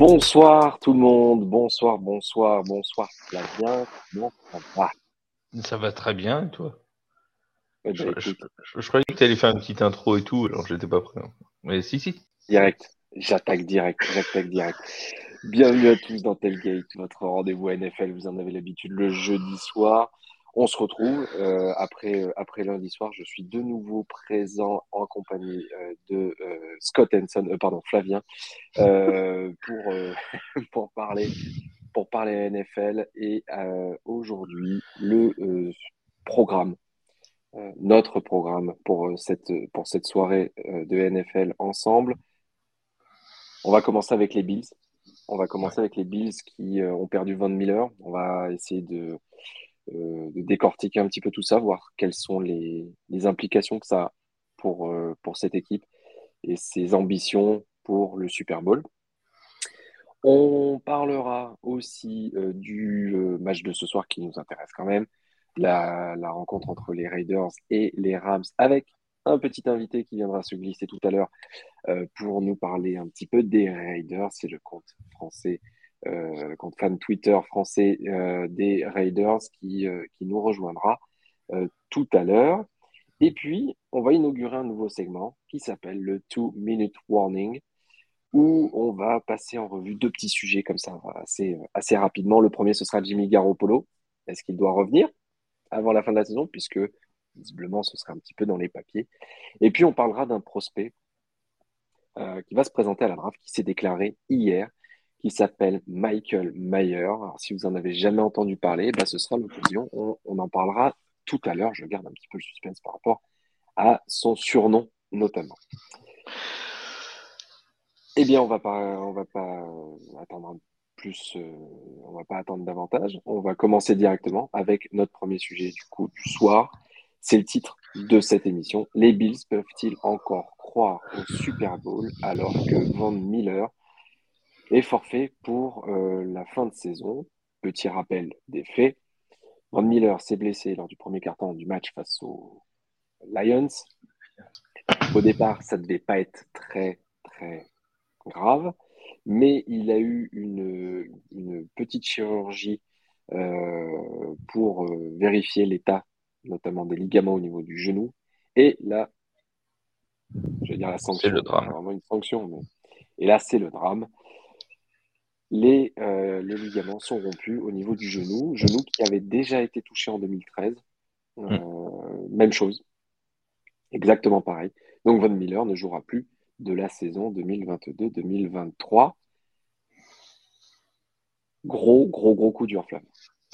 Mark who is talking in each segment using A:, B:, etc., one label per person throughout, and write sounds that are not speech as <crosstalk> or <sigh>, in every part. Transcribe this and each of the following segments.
A: Bonsoir tout le monde, bonsoir, bonsoir, bonsoir. Flavien, comment ça va?
B: Ça va très bien et toi?
A: Eh ben,
B: je,
A: écoute,
B: je- je croyais que tu allais faire une petite intro et tout, alors j'étais pas prêt. Mais si, si.
A: Direct, j'attaque direct, j'attaque direct. Bienvenue à tous dans Tailgate, votre rendez-vous NFL, vous en avez l'habitude le jeudi soir. On se retrouve euh, après, euh, après lundi soir. Je suis de nouveau présent en compagnie euh, de euh, Scott Henson, pardon, Flavien, <laughs> pour, <laughs> pour, parler, pour parler NFL. Et aujourd'hui, le programme, notre programme pour, cette, pour cette soirée de NFL ensemble. On va commencer avec les Bills. On va commencer avec les Bills qui ont perdu Von Miller. On va essayer de, de décortiquer un petit peu tout ça, voir quelles sont les, implications que ça a pour, euh, pour cette équipe et ses ambitions pour le Super Bowl. On parlera aussi euh, du euh, match de ce soir qui nous intéresse quand même, la, rencontre entre les Raiders et les Rams avec un petit invité qui viendra se glisser tout à l'heure euh, pour nous parler un petit peu des Raiders. C'est le compte français, euh, compte fan Twitter français euh, des Raiders qui, euh, qui nous rejoindra euh, tout à l'heure. Et puis, on va inaugurer un nouveau segment qui s'appelle le Two Minute Warning, où on va passer en revue deux petits sujets comme ça assez, assez rapidement. Le premier, ce sera Jimmy Garoppolo. Est-ce qu'il doit revenir avant la fin de la saison, puisque visiblement, ce sera un petit peu dans les papiers. Et puis, on parlera d'un prospect qui va se présenter à la draft, qui s'est déclaré hier, qui s'appelle Michael Mayer. Alors, si vous en avez jamais entendu parler, bah, ce sera l'occasion. On, en parlera tout à l'heure. Je garde un petit peu le suspense par rapport à son surnom, notamment. Eh bien, on va pas, on va pas attendre plus, euh, on va pas attendre davantage. On va commencer directement avec notre premier sujet du coup du soir. C'est le titre de cette émission. Les Bills peuvent-ils encore croire au Super Bowl alors que Von Miller est forfait pour euh, la fin de saison Petit rappel des faits. Von Miller s'est blessé lors du premier quart-temps du match face aux Lions. Au départ, ça ne devait pas être très, très grave, mais il a eu une, une petite chirurgie euh, pour euh, vérifier l'état, notamment des ligaments au niveau du genou. Et là, je vais dire la sanction,
B: C'est le drame.
A: vraiment une sanction, mais et là, c'est le drame. Les, euh, les ligaments sont rompus au niveau du genou, genou qui avait déjà été touché en 2013. Euh, Même chose, exactement pareil. Donc Von Miller ne jouera plus de la saison 2022-2023. Gros, gros, gros coup dur, Flamme.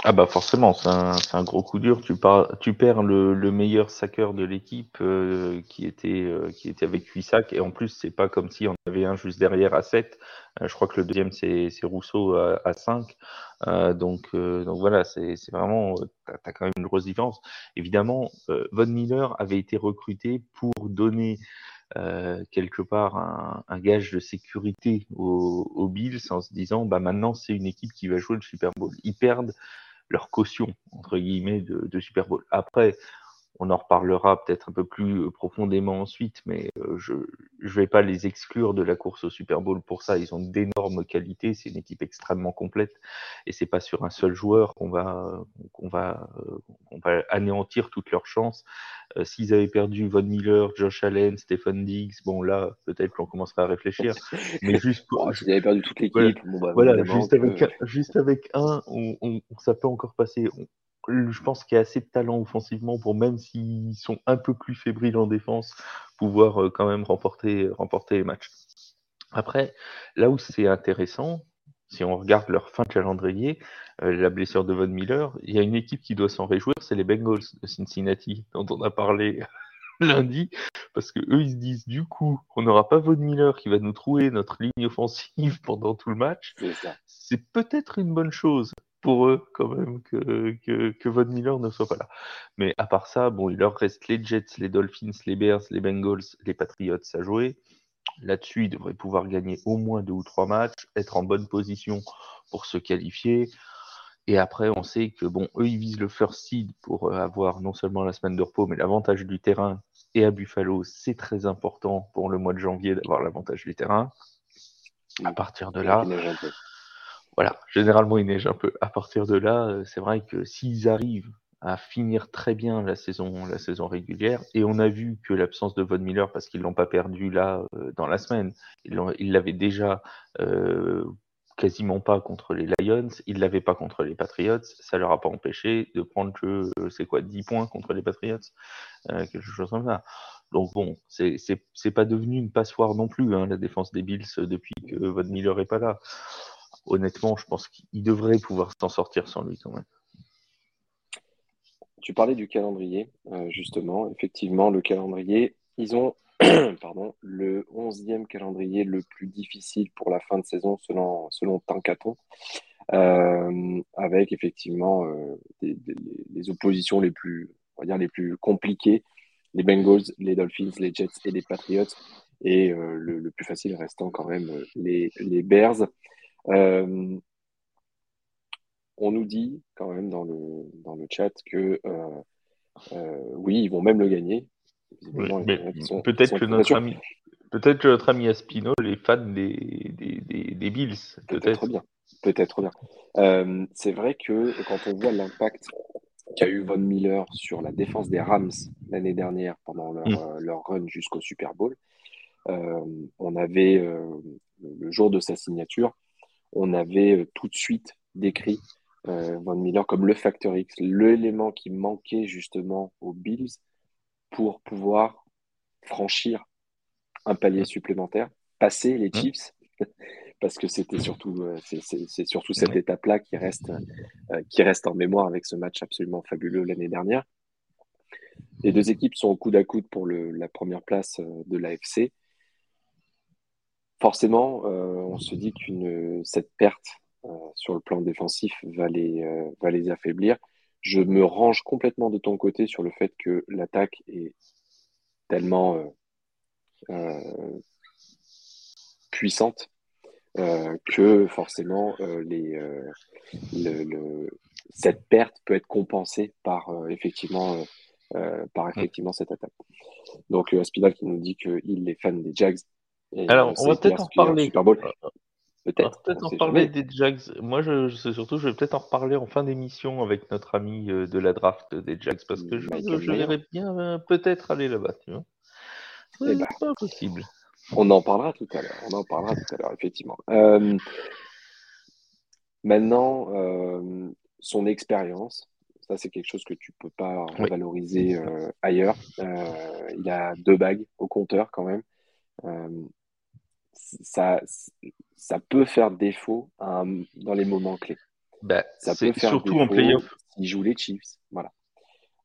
B: Ah bah forcément, c'est un, un gros coup dur. Tu, tu perds le, le meilleur saqueur de l'équipe euh, qui, était, euh, qui était avec 8 sacs. Et en plus, c'est pas comme si on avait un juste derrière à 7. Euh, je crois que le deuxième, c'est Rousseau à, à 5. Euh, donc, donc voilà, c'est vraiment, euh, t'as t'as quand même une grosse différence. Évidemment, Von Miller avait été recruté pour donner quelque part un, un gage de sécurité aux, aux Bills en se disant, bah maintenant c'est une équipe qui va jouer le Super Bowl. Ils perdent leur caution entre guillemets de, de Super Bowl. Après, on en reparlera peut-être un peu plus euh, profondément ensuite, mais euh, je je vais pas les exclure de la course au Super Bowl pour ça. Ils ont d'énormes qualités, c'est une équipe extrêmement complète et c'est pas sur un seul joueur qu'on va qu'on va euh, qu'on va anéantir toutes leurs chances. Euh, S'ils avaient perdu Von Miller, Josh Allen, Stephen Diggs, bon là peut-être qu'on commencerait à réfléchir, <laughs> mais juste pour,
A: Bon, S'il avait perdu toute l'équipe,
B: Voilà.
A: bon, bah,
B: voilà, juste
A: que-
B: avec, un, juste avec un, on, on- ça peut encore passer. On- je pense qu'il y a assez de talent offensivement pour même s'ils sont un peu plus fébriles en défense, pouvoir euh, quand même remporter, remporter les matchs. Après, là où c'est intéressant, si on regarde leur fin de calendrier, euh, la blessure de Von Miller, il y a une équipe qui doit s'en réjouir, c'est les Bengals de Cincinnati, dont on a parlé <laughs> lundi, parce que eux ils se disent du coup, on n'aura pas Von Miller qui va nous trouver notre ligne offensive <laughs> pendant tout le match.
A: C'est
B: peut-être une bonne chose pour eux quand même que, que, Von Miller ne soit pas là. Mais à part ça, bon, il leur reste les Jets, les Dolphins, les Bears, les Bengals, les Patriots à jouer. Là-dessus, ils devraient pouvoir gagner au moins deux ou trois matchs, être en bonne position pour se qualifier. Et après, on sait que bon, eux, ils visent le first seed pour euh, avoir non seulement la semaine de repos, mais l'avantage du terrain. Et à Buffalo, c'est très important pour le mois de janvier d'avoir l'avantage du terrain. À partir de là,
A: Il neige un peu.
B: Voilà, généralement il neige un peu. À partir de là, euh, c'est vrai que s'ils arrivent à finir très bien la saison, la saison régulière, et on a vu que l'absence de Von Miller, parce qu'ils l'ont pas perdu là euh, dans la semaine, ils l'avaient déjà euh, quasiment pas contre les Lions, ils l'avaient pas contre les Patriots, ça leur a pas empêché de prendre que, euh, c'est quoi, 10 points contre les Patriots, euh, quelque chose comme ça. Donc bon, c'est pas devenu une passoire non plus, hein, la défense des Bills euh, depuis que Von Miller est pas là. Honnêtement, je pense qu'il devrait pouvoir s'en sortir sans lui quand même.
A: Tu parlais du calendrier, euh, justement. Effectivement, le calendrier, ils ont <clears throat> pardon, le 11e calendrier le plus difficile pour la fin de saison selon, selon Tankaton, euh, avec effectivement euh, les oppositions les plus, on les plus compliquées, les Bengals, les Dolphins, les Jets et les Patriots, et le, plus facile restant quand même les Bears. Euh, on nous dit quand même dans le, dans le chat que euh, euh, oui, ils vont même le gagner.
B: Peut-être que notre ami, peut-être que notre ami Aspinall est fan des, des, des, des Bills.
A: Peut-être
B: Peut-être.
A: bien. Peut-être bien. Euh, c'est vrai que quand on voit l'impact qu'a eu Von Miller sur la défense des Rams l'année dernière pendant leur,
B: Mm.
A: euh, leur run jusqu'au Super Bowl, euh, on avait, le jour de sa signature, on avait euh, tout de suite décrit euh, Von Miller comme le facteur X, l'élément qui manquait justement aux Bills pour pouvoir franchir un palier supplémentaire, passer les. Chiefs, <laughs> parce que c'était surtout, euh, c'est- surtout cette étape-là qui reste, qui reste en mémoire avec ce match absolument fabuleux l'année dernière. Les deux équipes sont au coude à coude pour le, la première place de l'AFC. Forcément, euh, on se dit qu'une cette perte euh, sur le plan défensif va les, euh, va les affaiblir. Je me range complètement de ton côté sur le fait que l'attaque est tellement puissante euh, que forcément euh, les, euh, le, le- cette perte peut être compensée par effectivement par effectivement cette attaque. Donc euh, Spinal qui nous dit qu'il est fan des Jags. Et,
B: Alors,
A: euh,
B: on va peut-être en reparler. Va
A: Peut-être.
B: en
A: jamais.
B: des Jags. Moi, je, je sais surtout, je vais peut-être en reparler en fin d'émission avec notre ami euh, de la draft des Jags parce que je, je verrais bien euh, peut-être aller là-bas, tu vois.
A: Eh
B: C'est
A: ben.
B: pas possible.
A: On en parlera tout à l'heure. On en parlera tout à l'heure, effectivement. Euh, maintenant, euh, son expérience, ça c'est quelque chose que tu peux pas
B: Oui.
A: valoriser euh, ailleurs. Euh, il a deux bagues au compteur quand même. Ça, ça peut faire défaut un- dans les moments clés.
B: Bah,
A: Ça peut faire
B: surtout en playoff.
A: s'il joue les Chiefs. Voilà.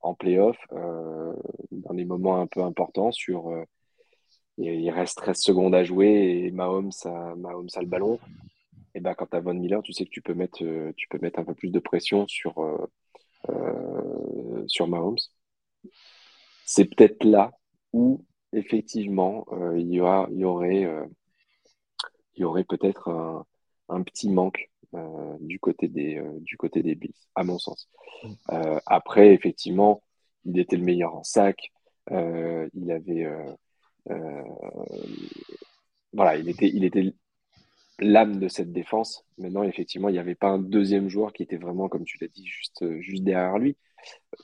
A: En playoff, euh, dans des moments un peu importants, sur, euh, il reste 13 secondes à jouer et Mahomes a, Mahomes a le ballon. Et ben, quand tu as Von Miller, tu sais que tu peux mettre, euh, tu peux mettre un peu plus de pression sur, euh, sur Mahomes. C'est peut-être là où, effectivement, il y, aura, il y aurait, il y aurait peut-être un, un petit manque euh, du, côté des, euh, du côté des Bills, à mon sens. Euh, après, effectivement, il était le meilleur en sac. Euh, il avait. voilà, il était, il était l'âme de cette défense. Maintenant, effectivement, il n'y avait pas un deuxième joueur qui était vraiment, comme tu l'as dit, juste, juste derrière lui,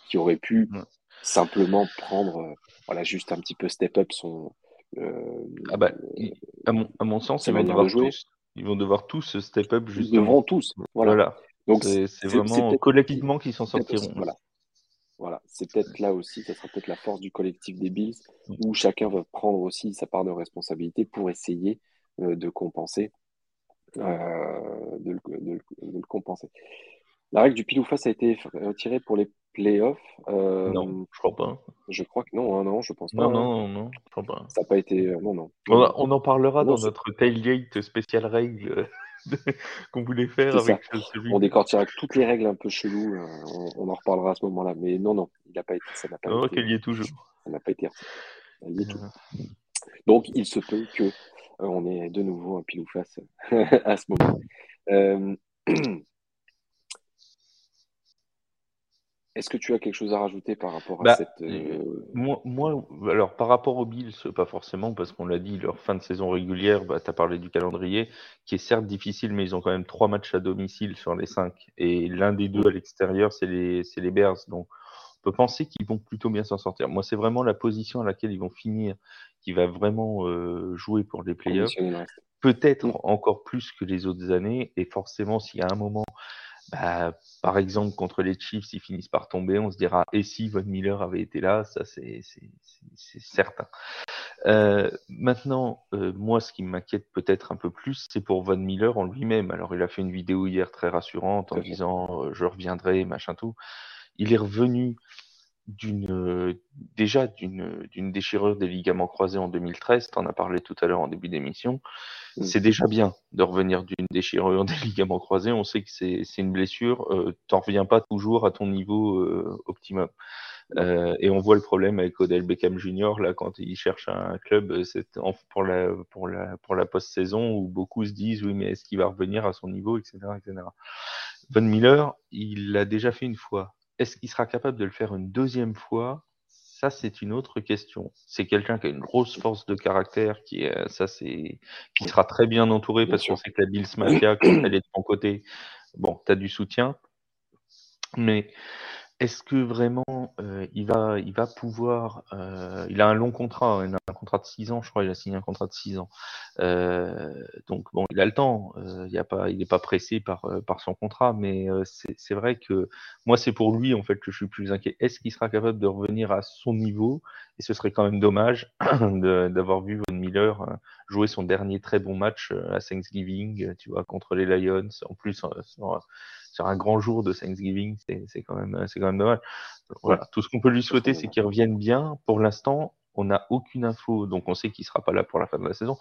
A: qui aurait pu
B: Ouais.
A: simplement prendre, voilà, juste un petit peu step up son. Euh,
B: Ah bah, il- à, mon, à mon sens, ils vont, devoir
A: de jouer.
B: tous, ils vont devoir tous step up
A: Ils
B: justement.
A: devront tous. Voilà.
B: Voilà.
A: Donc,
B: C'est vraiment
A: peut-être-
B: collectivement qu'ils s'en sortiront.
A: Voilà. Voilà, c'est peut-être là aussi, ça sera peut-être la force du collectif des Bills,
B: Mm.
A: où chacun va prendre aussi sa part de responsabilité pour essayer euh, de compenser, euh, de, le, de le- de le compenser. La règle du pile ou face a été retirée pour les playoffs. Euh,
B: Non, je crois pas.
A: Je crois que non, hein, non, je pense pas.
B: Non,
A: hein.
B: non, non, je crois pas.
A: Ça n'a pas été. euh, Non, non.
B: On, a- on en parlera
A: Non,
B: dans notre tailgate spécial règle euh, <laughs> qu'on voulait faire avec euh, celui.
A: On décortira toutes les règles un peu cheloues. euh, on, on en reparlera à ce moment-là. Mais non, non, il n'a pas été. Ça n'a pas
B: Oh,
A: été.
B: qu'elle y est toujours.
A: Ça n'a pas été. Elle y est tout.
B: Euh,
A: Donc, il se peut que euh, on ait de nouveau un pile ou face <laughs> à ce moment. <clears throat> Euh, Est-ce que tu as quelque chose à rajouter par rapport à
B: Bah,
A: cette.
B: euh,
A: euh,
B: moi, moi, alors par rapport aux Bills, pas forcément, parce qu'on l'a dit, leur fin de saison régulière, bah, tu as parlé du calendrier, qui est certes difficile, mais ils ont quand même trois matchs à domicile sur les cinq. Et l'un des deux à l'extérieur, c'est les, les Bears. Donc, on peut penser qu'ils vont plutôt bien s'en sortir. Moi, c'est vraiment la position à laquelle ils vont finir qui va vraiment euh, jouer pour les
A: reste
B: Peut-être
A: Mm.
B: encore plus que les autres années. Et forcément, s'il y a un moment bah, par exemple, contre les Chiefs, ils finissent par tomber. On se dira, et si Von Miller avait été là? Ça, c'est certain. Euh, maintenant, euh, moi, ce qui m'inquiète peut-être un peu plus, c'est pour Von Miller en lui-même. Alors, il a fait une vidéo hier très rassurante en disant euh, je reviendrai, machin tout. Il est revenu d'une euh, déjà d'une d'une déchirure des ligaments croisés en 2013. Tu en as parlé tout à l'heure en début d'émission.
A: Mm.
B: C'est déjà bien de revenir d'une déchirure des ligaments croisés. On sait que c'est c'est une blessure. Euh, T'en reviens pas toujours à ton niveau euh, optimum. Euh, et on voit le problème avec Odell Beckham Jr. là quand il cherche un club euh, c'est en- pour la pour la pour la post-saison où beaucoup se disent oui mais est-ce qu'il va revenir à son niveau etc etc. Von Miller il l'a déjà fait une fois. Est-ce qu'il sera capable de le faire une deuxième fois? Ça c'est une autre question. C'est quelqu'un qui a une grosse force de caractère qui est ça c'est qui sera très bien entouré parce qu'on sait que la Bills Mafia quand elle est de ton côté bon t'as du soutien mais est-ce que vraiment euh, il va, il va pouvoir, euh, il a un long contrat, hein, il a un contrat de 6 ans, je crois, il a signé un contrat de 6 ans. Euh, donc bon, il a le temps, euh, il a pas, n'est pas pressé par, euh, par son contrat, mais euh, c'est vrai que moi c'est pour lui en fait que je suis plus inquiet. Est-ce qu'il sera capable de revenir à son niveau? Et ce serait quand même dommage <clears throat> d'avoir vu Von Miller jouer son dernier très bon match à Thanksgiving, tu vois, contre les Lions, en plus sur, un grand jour de Thanksgiving, c'est c'est quand même, c'est quand même dommage. Voilà, tout ce qu'on peut lui souhaiter, c'est qu'il revienne bien. Pour l'instant, on n'a aucune info, donc on sait qu'il sera pas là pour la fin de la saison.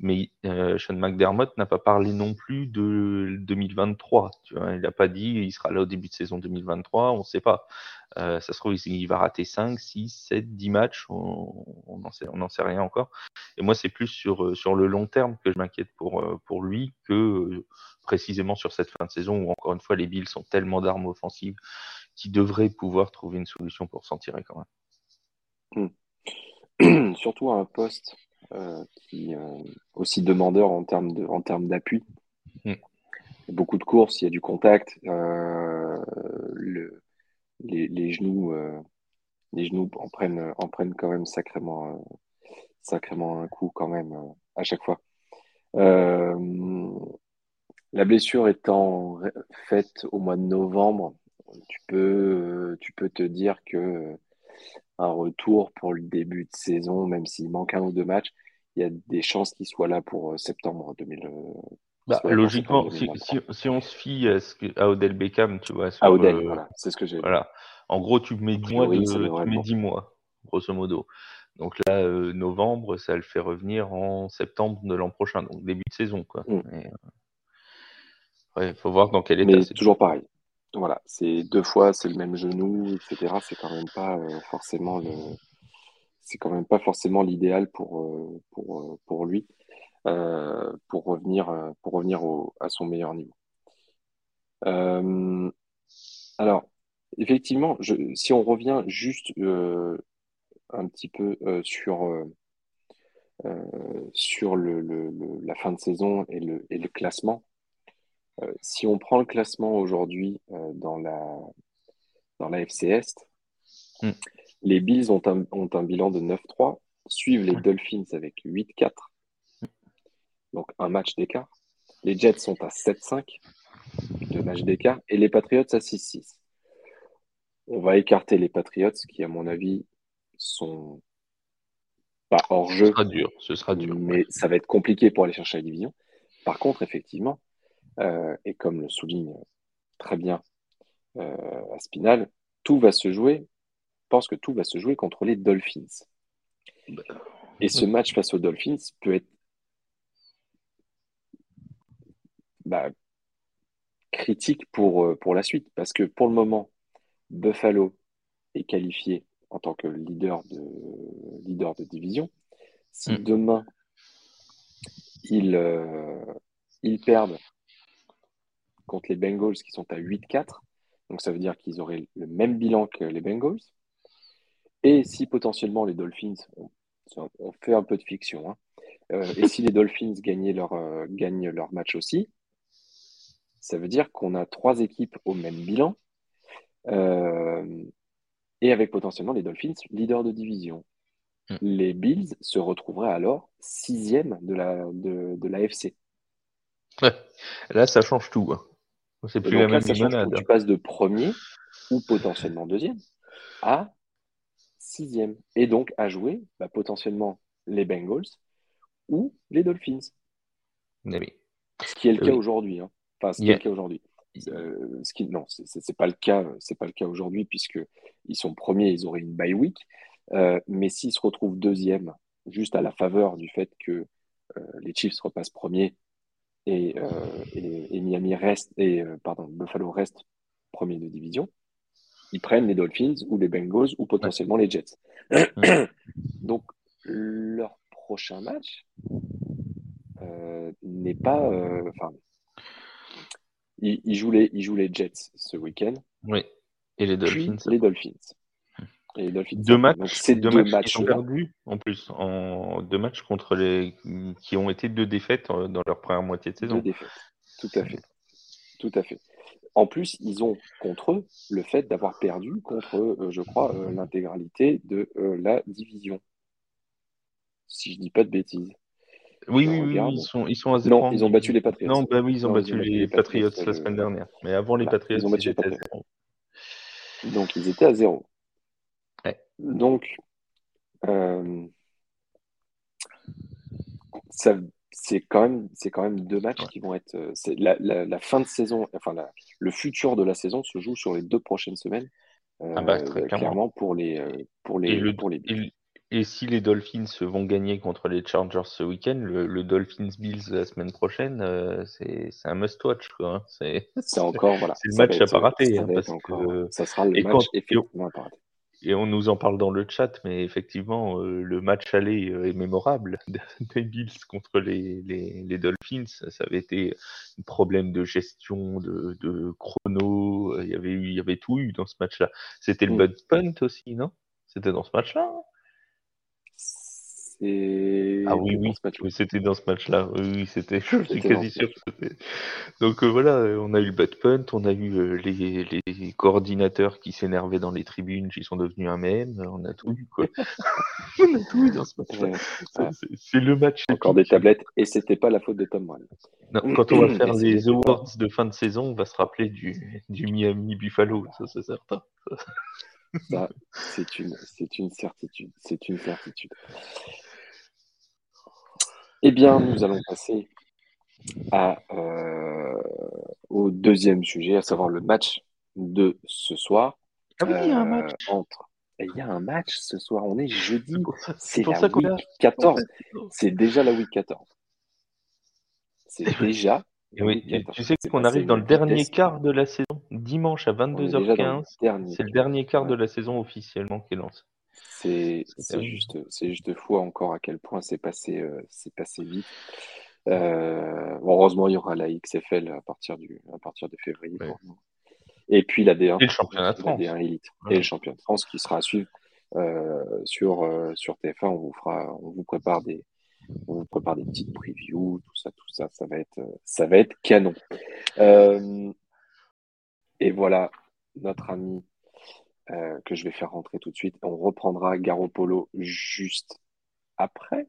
B: Mais euh, Sean McDermott n'a pas parlé non plus de 2023. Tu vois, il n'a pas dit il sera là au début de saison 2023. On ne sait pas. Euh, ça se trouve, il va rater 5, 6, 7, 10 matchs. On n'en sait, rien encore. Et moi, c'est plus sur, euh, sur le long terme que je m'inquiète pour, pour lui que précisément sur cette fin de saison où, encore une fois, les Bills sont tellement d'armes offensives qui devraient pouvoir trouver une solution pour s'en tirer quand même. <clears throat>
A: Surtout à un poste qui euh, aussi demandeur en termes de, en termes d'appui.
B: Mm.
A: Beaucoup de courses, il y a du contact, euh, le, les, les genoux, euh, les genoux en prennent, en prennent quand même sacrément, euh, sacrément un coup quand même euh, à chaque fois. Euh, la blessure étant faite au mois de novembre, tu peux, tu peux te dire que un retour pour le début de saison, même s'il manque un ou deux matchs, il y a des chances qu'il soit là pour euh, septembre 2000. euh,
B: Bah, logiquement, si,
A: 2023.
B: si, si on se fie à, ce que, à Odell Beckham, tu vois, sur,
A: Ah, Odell,
B: euh,
A: voilà, c'est ce que j'ai.
B: voilà. En gros, tu mets
A: A
B: 10 mois,
A: priori, ça
B: de,
A: devrait
B: tu
A: être
B: mets
A: bon.
B: 10 mois, grosso modo. Donc là, euh, novembre, ça le fait revenir en septembre de l'an prochain, donc début de saison, quoi.
A: Mm.
B: Il ouais, faut voir dans quel état
A: Mais
B: c'est.
A: toujours pareil. Voilà, c'est deux fois, c'est le même genou, etc. C'est quand même pas euh, c'est quand même pas forcément l'idéal pour euh, euh, lui pour revenir pour revenir à son meilleur niveau. Alors, effectivement, si on revient juste un petit peu sur la fin de saison et le classement. Euh, si on prend le classement aujourd'hui euh, dans la, dans la FC Est,
B: Mm.
A: les Bills ont un, ont un bilan de 9-3, suivent les Dolphins avec 8-4, donc un match d'écart. Les Jets sont à 7-5, deux matchs d'écart, et les Patriots à 6-6. On va écarter les Patriots qui, à mon avis, sont pas hors
B: Ce
A: jeu,
B: sera dur, ce sera dur.
A: mais
B: ouais.
A: ça va être compliqué pour aller chercher la division. Par contre, effectivement, euh, et comme le souligne très bien euh, Aspinal, tout va se jouer, je pense que tout va se jouer contre les Dolphins. Et ce match face aux Dolphins peut être bah, critique pour, euh, pour la suite, parce que pour le moment, Buffalo est qualifié en tant que leader de, leader de division. Si
B: Mm.
A: demain, ils, euh, ils perdent contre les Bengals qui sont à 8-4, Donc ça veut dire qu'ils auraient le même bilan que les Bengals. Et si potentiellement les Dolphins, on, fait un peu de fiction, hein, euh, et si les Dolphins gagnaient leur, euh, gagnent leur match aussi, ça veut dire qu'on a trois équipes au même bilan, euh, et avec potentiellement les Dolphins leaders de division. Hmm. Les Bills se retrouveraient alors sixième de la, de, de l'AFC.
B: Là, ça change tout. Hein.
A: C'est plus la même Tu passes de premier ou potentiellement deuxième à sixième. Et donc à jouer bah, potentiellement les Bengals ou les Dolphins.
B: Eh
A: ce qui est le cas aujourd'hui. Hein. Enfin, ce qui est le cas aujourd'hui. Euh, ce qui, non, c'est pas le cas. C'est pas le cas aujourd'hui puisque ils sont premiers, ils auraient une bye week. Euh, mais s'ils se retrouvent deuxième, juste à la faveur du fait que euh, les Chiefs repassent premiers et, et, Miami reste et pardon Buffalo reste premier de division, ils prennent les Dolphins ou les Bengals ou potentiellement les Jets. <clears throat> Donc, leur prochain match euh, n'est pas. Euh, ils, jouent les, ils jouent les Jets ce week-end.
B: Oui. Et les Dolphins.
A: les Dolphins. Et les.
B: Deux matchs. C'est deux, matchs, qui ont perdu en plus. En deux matchs contre les qui ont été deux défaites euh, dans leur première moitié de saison.
A: Deux défaites. Tout à fait. Tout à fait. En plus, ils ont contre eux le fait d'avoir perdu contre, euh, je crois, euh, l'intégralité de euh, la division. Si je dis pas de bêtises.
B: Oui, oui, oui, ils sont, ils sont à zéro.
A: Non, ils ont battu les Patriots.
B: Non, bah oui, ils ont, battu, les, Patriots, la semaine dernière. Mais avant les Patriots, ils ont battu les
A: Donc, ils étaient à zéro. Donc, ça, c'est quand même c'est quand même deux matchs qui vont être euh, la, la, fin de saison enfin le futur de la saison se joue sur les deux prochaines semaines euh, ah bah, clairement. pour les euh, pour les
B: et
A: pour les
B: et, si les Dolphins vont gagner contre les Chargers ce week-end le, Dolphins Bills la semaine prochaine c'est un must watch hein.
A: c'est encore voilà
B: c'est le match à pas rater hein, parce que
A: ça sera le match effectivement à pas rater
B: et on nous en parle dans le chat, mais effectivement, euh, le match aller euh, est mémorable <laughs> des Bills contre les, les, Dolphins. Ça avait été un problème de gestion, de, de chrono. Il y, avait eu, il y avait tout eu dans ce match-là. C'était le mm. Bud Punt aussi, non? C'était dans ce match-là
A: ah
B: oui, oui, c'était dans ce match-là. Oui, c'était. <laughs> Je suis quasi sûr Donc euh, voilà, on a eu le bad punt, on a eu euh, les, les, coordinateurs qui s'énervaient dans les tribunes, qui sont devenus un mème. On a tout eu, quoi. <laughs> on a tout eu dans ce match-là. c'est le match.
A: Encore des tablettes, et c'était pas la faute de Tom Brady.
B: quand on va faire les awards de fin de saison, on va se rappeler du, du Miami Buffalo, ça c'est certain.
A: c'est une, c'est une certitude. C'est une certitude. Eh bien, nous allons passer à, euh, au deuxième sujet, à savoir le match de ce soir.
B: Ah oui, il y a un match.
A: Euh, entre... Il y a un match ce soir, on est jeudi. C'est la week 14. C'est déjà la week 14. C'est déjà.
B: Oui, tu sais qu'on arrive dans le dernier quart de la saison, dimanche à 22h15. C'est le dernier quart de la saison officiellement qui est lancé.
A: C'est juste, juste fou encore à quel point c'est passé, euh, passé vite. Euh, heureusement, il y aura la XFL à partir, du, à partir de février. Et puis la D1.
B: Et le championnat de France.
A: Et le championnat de France qui sera à suivre euh, sur, sur TF1. On vous, fera, on vous prépare des, on vous prépare des petites previews, tout ça, tout ça, ça va être, ça va être canon. et voilà, notre ami euh, que je vais faire rentrer tout de suite. On reprendra Garopolo juste après.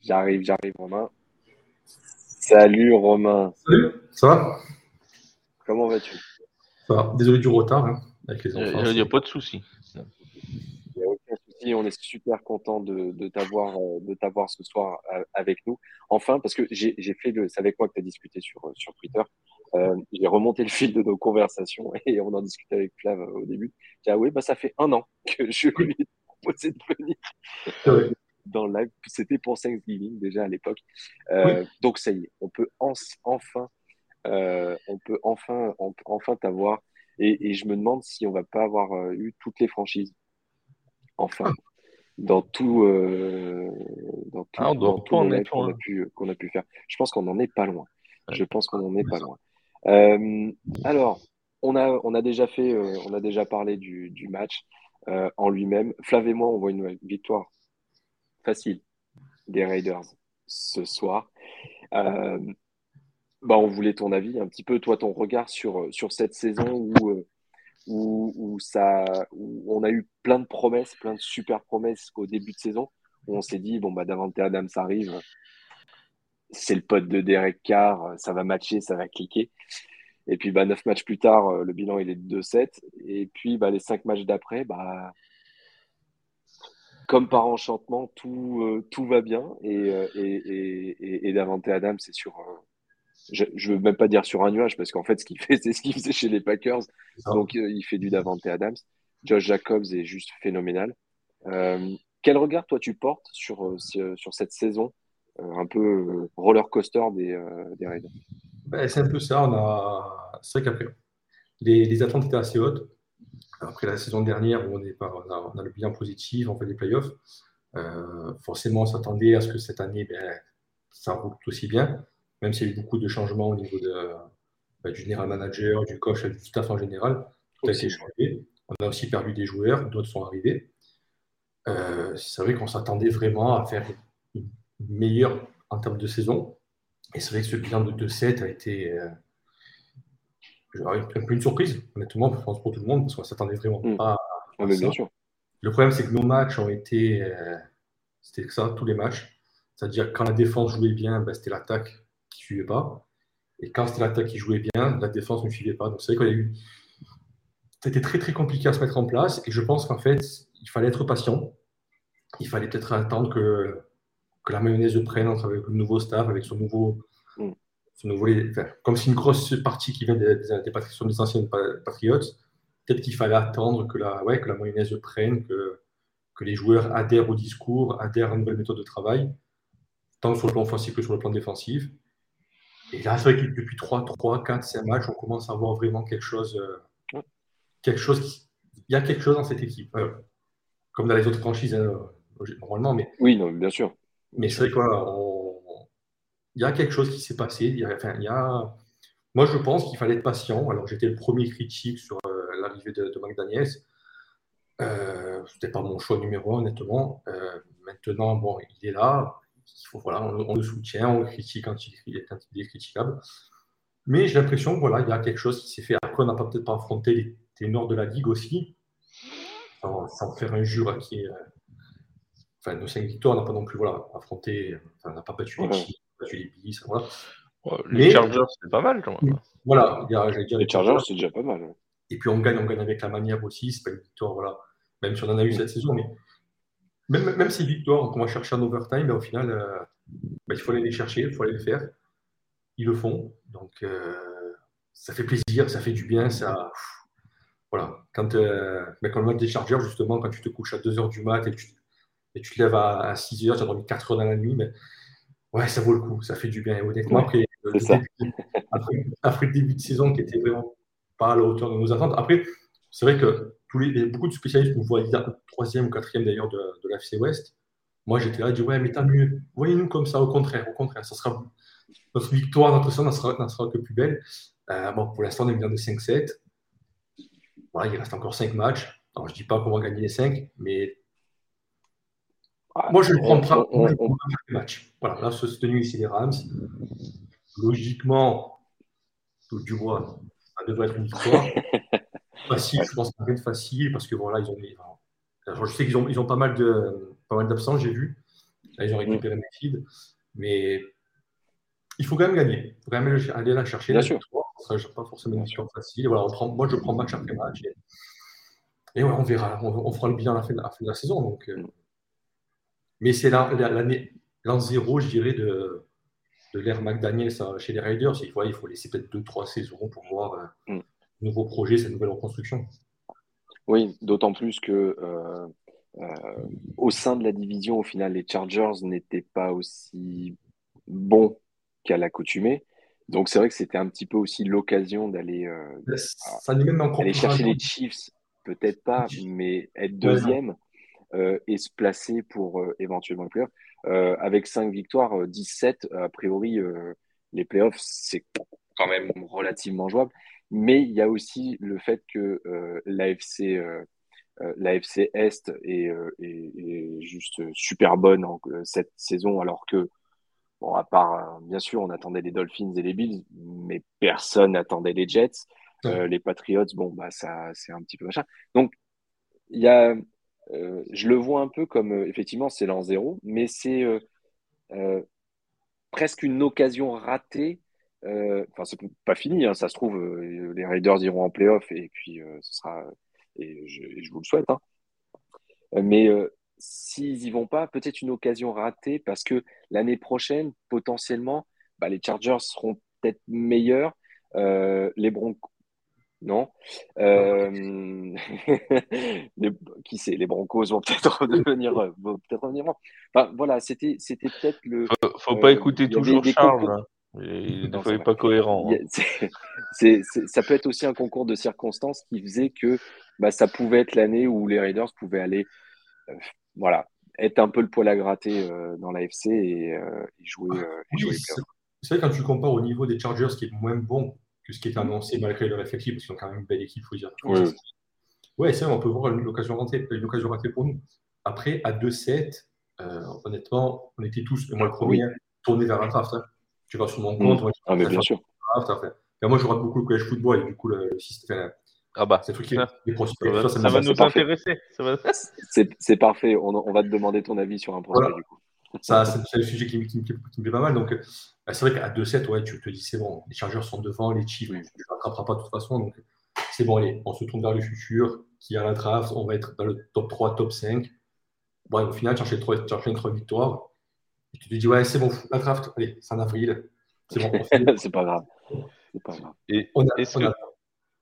A: J'arrive, j'arrive, Romain. Salut, Romain.
C: Salut, ça va?
A: Comment vas-tu?
C: Ça va. Désolé du retard hein,
B: avec les enfants. Il n'y a, pas de souci.
A: Il n'y a aucun souci. On est super content de, de t'avoir euh, ce soir euh, avec nous. Enfin, parce que j'ai fait le. C'est avec moi que tu as discuté sur, sur Twitter. Euh, j'ai remonté le fil de nos conversations <laughs> et on en discutait avec Flav au début. J'ai dit, ah oui, bah, ça fait un an <laughs> que je lui ai proposé de venir euh, <laughs> dans le live. C'était pour Thanksgiving déjà à l'époque. Euh, donc ça y est, on peut enfin, on peut enfin, enfin t'avoir. Et, et, je me demande si on va pas avoir eu toutes les franchises. Enfin. Ah. Dans tout, dans tout, ah, dans tout qu'on a, pu, qu'on a pu faire. Je pense qu'on n'en est pas loin. Je pense qu'on n'en est pas loin. Euh, alors, on a, on a déjà fait, on a déjà parlé du, match en lui-même. Flav et moi, on voit une victoire facile des Raiders ce soir. Euh, bah, on voulait ton avis, un petit peu toi, ton regard sur, sur cette saison où, euh, où, où, ça, où on a eu plein de promesses, plein de super promesses au début de saison, où on s'est dit, bon, bah, Davante Adams arrive, c'est le pote de Derek Carr, ça va matcher, ça va cliquer. Et puis, bah, neuf matchs plus tard, le bilan, il est de 2-7. Et puis, bah, les cinq matchs d'après, bah, comme par enchantement, tout, euh, tout va bien. Et, euh, et, et, Adam, c'est sur. je ne veux même pas dire sur un nuage, parce qu'en fait, ce qu'il fait, <laughs> c'est ce qu'il faisait chez les Packers. Donc, euh, il fait du Davante Adams. Josh Jacobs est juste phénoménal. quel regard, toi, tu portes sur, sur cette saison un peu roller coaster des, des Raiders
C: ben, C'est un peu ça. On a... C'est vrai qu'après, les, les attentes étaient assez hautes après la saison dernière où on, est on, a, le bilan positif, on fait des playoffs, euh, forcément on s'attendait à ce que cette année, ben, ça roule aussi bien, même s'il y a eu beaucoup de changements au niveau de, ben, du général manager, du coach, du staff en général. On a aussi perdu des joueurs, d'autres sont arrivés. Euh, c'est vrai qu'on s'attendait vraiment à faire une meilleure en termes de saison. Et c'est vrai que ce bilan de 2-7 a été, euh, un peu une surprise, honnêtement, je pense pour tout le monde, parce qu'on ne s'attendait vraiment mm. pas
A: à, Bien sûr.
C: Le problème, c'est que nos matchs ont été. Euh, c'était ça, tous les matchs. C'est-à-dire, quand la défense jouait bien, ben, c'était l'attaque qui ne suivait pas. Et quand c'était l'attaque qui jouait bien, la défense ne suivait pas. Donc, c'est vrai y a eu. C'était très, très compliqué à se mettre en place. Et je pense qu'en fait, il fallait être patient. Il fallait peut-être attendre que, que la mayonnaise prenne entre avec le nouveau staff, avec son nouveau, comme c'est une grosse partie qui vient des, des, des anciennes Patriots, peut-être qu'il fallait attendre que la, ouais, que la mayonnaise prenne, que, que les joueurs adhèrent au discours, adhèrent à une nouvelle méthode de travail, tant sur le plan offensif que sur le plan défensif. Et là, c'est vrai que depuis 3, 3, 4, 5 matchs, on commence à voir vraiment quelque chose. Euh, quelque chose qui, il y a quelque chose dans cette équipe. Euh, comme dans les autres franchises, hein, normalement. Mais,
A: oui, non, bien sûr.
C: Mais c'est vrai qu'on il y a quelque chose qui s'est passé. Y a. Moi, je pense qu'il fallait être patient. Alors, j'étais le premier critique sur euh, l'arrivée de, de McDaniels. Euh, Ce n'était pas mon choix numéro un, honnêtement. Euh, maintenant, bon, il est là. Il faut, voilà, on, le soutient, on le critique quand il, est, critiquable. Mais j'ai l'impression qu'il voilà, il y a quelque chose qui s'est fait. Après, on n'a peut-être pas affronté les ténors de la Ligue aussi, sans, sans faire injure à qui. Enfin, nos cinq victoires, on n'a pas non plus voilà, affronté, enfin, on n'a pas battu les les
B: voilà. les Chargers, c'est pas mal.
C: Voilà,
A: les Chargers, c'est déjà pas mal.
C: Et puis on gagne, on gagne avec la manière aussi. C'est pas une victoire, voilà. Même si on en a eu cette saison, mais même, même ces victoires qu'on va chercher en overtime, ben, au final, euh, ben, il faut aller les chercher, il faut aller les faire. Ils le font. Donc, euh, ça fait plaisir, ça fait du bien. Ça, voilà. Quand, euh, ben, quand le match des Chargers, justement, quand tu te couches à 2h du mat et tu, et tu te lèves à, 6h, tu as dormi 4 h dans la nuit, mais ouais, ça vaut le coup, ça fait du bien. honnêtement, après, le début, après, le début de saison qui était vraiment pas à la hauteur de nos attentes. Après, c'est vrai que tous les, beaucoup de spécialistes nous voient troisième ou quatrième d'ailleurs de, de l'AFC West. Moi, j'étais là, je dis ouais, mais tant mieux. Voyez-nous comme ça, au contraire, au contraire, ça sera notre victoire, notre sang n'en sera, sera, que plus belle. Euh, bon, pour l'instant, on est bien de 5-7. Voilà, il reste encore 5 matchs. Alors, je ne dis pas qu'on va gagner les 5, mais moi, je ne prends pas le match. Voilà, là, se tenu ici les Rams. Logiquement, du moins, ça devrait être une victoire. <laughs> facile, je pense que va être facile parce que voilà, ils ont. Alors, je sais qu'ils ont, ils ont pas mal de pas mal d'absents, j'ai vu. Là, ils ont récupéré mes feeds. Mais il faut quand même gagner. Il faut quand même aller la chercher.
A: Bien sûr.
C: Ça ne sera pas forcément une victoire facile. Voilà, on prend, moi, je prends match après match. Et, ouais, on verra. On, fera le bilan à la fin de la, fin de la saison. Donc, euh, mais c'est l'année l'an zéro, je dirais, de, de l'ère McDaniel chez les Raiders. Il faut, il faut laisser peut-être deux, trois saisons pour voir un euh, mm. nouveau projet, cette nouvelle reconstruction.
A: Oui, d'autant plus que euh, euh, au sein de la division, au final, les Chargers n'étaient pas aussi bons qu'à l'accoutumée. Donc c'est vrai que c'était un petit peu aussi l'occasion d'aller aller chercher les Chiefs, peut-être pas, mais être deuxième. Euh, et se placer pour euh, éventuellement les playoffs. Euh, avec 5 victoires, 17, a priori, les playoffs, c'est quand même relativement jouable. mais il y a aussi le fait que l'AFC l'AFC Est est, est, juste super bonne en, cette saison, alors que, bon, à part, bien sûr, on attendait les Dolphins et les Bills, mais personne n'attendait les Jets. les Patriots, bon, bah, ça, c'est un petit peu machin. Donc, il y a, je le vois un peu comme, effectivement, c'est l'an zéro, mais c'est presque une occasion ratée. Euh, enfin, c'est pas fini, hein, ça se trouve, euh, les Raiders iront en playoff et puis euh, ce sera. Et je, vous le souhaite. Hein. Mais s'ils y vont pas, peut-être une occasion ratée parce que l'année prochaine, potentiellement, bah, les Chargers seront peut-être meilleurs. les Broncos, non. <laughs> qui sait, les Broncos vont peut-être <laughs> revenir, peut-être revenir. Enfin, voilà, c'était, c'était peut-être le.
B: Faut, faut pas écouter toujours Charles. Hein. Il ne pas cohérent. Hein. <laughs>
A: ça peut être aussi un concours de circonstances qui faisait que bah, ça pouvait être l'année où les Raiders pouvaient aller, euh, voilà, être un peu le poil à gratter euh, dans l'AFC et, euh, et, jouer.
C: c'est vrai quand tu compares au niveau des Chargers qui est moins bon que ce qui est annoncé malgré leur effectif, parce qu'ils ont quand même une belle équipe, faut dire. Ouais, c'est vrai, on peut voir une occasion ratée, une occasion ratée pour nous. Après, à 2-7, honnêtement, on était tous, et moi le premier, tournés vers un draft. Hein tu vas sur mon mm. compte. Moi,
A: ah, mais bien sûr.
C: moi, je rate beaucoup le collège football et du coup, le, système.
B: Ah bah,
C: c'est
B: truc qui les prospects. Ça, ça, ça, va nous intéresser.
A: C'est parfait. On, on, va te demander ton avis sur un projet du coup.
C: Ça, c'est le sujet qui, qui, qui, me plaît pas mal. Donc, bah, c'est vrai qu'à 2-7, ouais, tu te dis c'est bon, les chargeurs sont devant, les Chiefs, oui. tu ne rattraperas pas de toute façon. Donc, c'est bon, allez, on se tourne vers le futur. Qui a la draft, on va être dans le top 3, top 5. Bon, au final, tu cherches 3, une 3 victoires. Et tu te dis, ouais, c'est bon, la draft, allez, c'est en avril.
A: C'est bon. <laughs> c'est pas grave. Pas grave.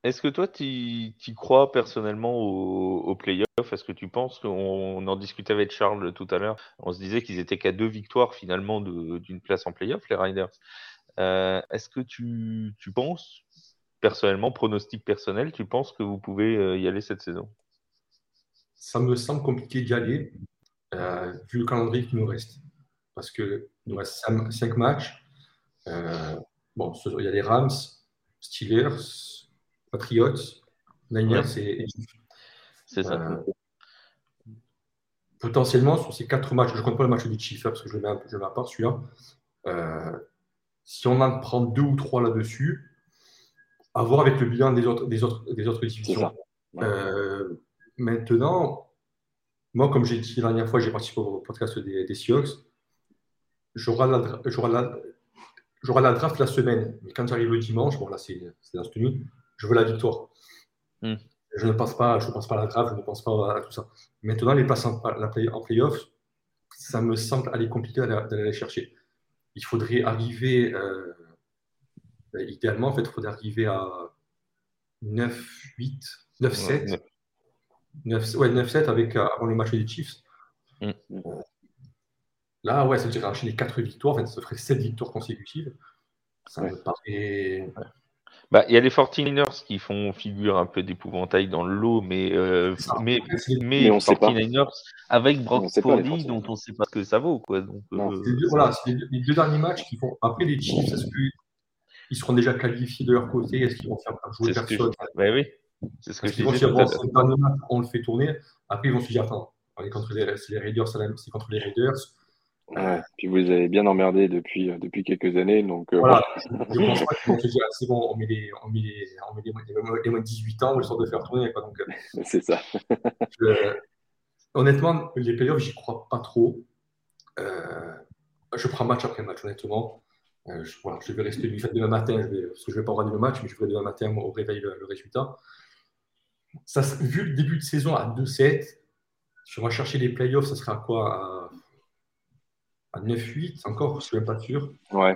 B: Est-ce, que, toi, tu crois personnellement aux au playoffs Est-ce que tu penses qu'on en discutait avec Charles tout à l'heure On se disait qu'ils étaient qu'à deux victoires finalement d'une place en playoff, les Riders. Euh, est-ce que tu, penses, personnellement, pronostic personnel, tu penses que vous pouvez euh, y aller cette saison?
C: Ça me semble compliqué d'y aller, euh, vu le calendrier qui nous reste parce que nous reste cinq matchs. Bon, il y a les Rams, Steelers, Patriots, Niners et,
B: C'est ça. Euh,
C: potentiellement, sur ces quatre matchs, je ne compte pas le match des Chiefs, hein, parce que je le mets, je à part celui-là. Euh, si on en prend deux ou trois là-dessus, à voir avec le bilan des autres, des autres, des autres divisions. maintenant, moi, comme j'ai dit la dernière fois, j'ai participé au podcast des, des Seahawks j'aurai la, la, la, draft la semaine, mais quand j'arrive le dimanche, bon là c'est dans cette nuit, je veux la victoire. Hmm. Je ne pense pas, je pense pas à la draft, je ne pense pas à tout ça. Maintenant, les places en, play, en playoff, ça me semble aller compliqué d'aller les chercher. Il faudrait arriver, euh, idéalement, en fait, il faudrait arriver à 9, 8, 9, 7. 9, ouais, 9, 7 avec, euh, avant le match des Chiefs. Hmm. Là, ouais, ça dirait enchaîner 4 victoires, ça ferait 7 victoires consécutives. Ça me paraît.
B: Bah, il y a les 49ers qui font figure un peu d'épouvantail dans le lot, mais, euh, mais, mais, mais, 49ers avec Brock Purdy, dont on ne sait pas ce que ça vaut. Quoi. Donc,
C: euh... deux, voilà, les, les, deux, derniers matchs qui font. Après les Chiefs, est-ce qu'ils seront déjà qualifiés de leur côté? Est-ce qu'ils vont faire jouer personne?
B: bah, Oui, c'est ce que je disais.
C: On le fait tourner? Après, ils vont se dire attends, on est contre les, les Raiders, c'est contre les Raiders.
A: Ouais, puis vous avez bien emmerdé depuis, euh, depuis quelques années. Donc,
C: euh, voilà. dire ah, c'est bon, on met, les, on met, les, on met les, les, moins de 18 ans, on le sort de faire tourner. Quoi, donc,
A: euh, <laughs> c'est ça.
C: je, honnêtement, les playoffs, j'y crois pas trop. Euh, je prends match après match, honnêtement. Euh, je, voilà, je vais rester du fait demain matin, je vais, parce que je ne vais pas regarder le match, mais je vais demain matin au réveil le, le résultat. Ça, vu le début de saison à 2-7, si on va chercher les playoffs, ça sera à quoi à à 9-8, encore, je ne suis même pas sûr.
A: Ouais.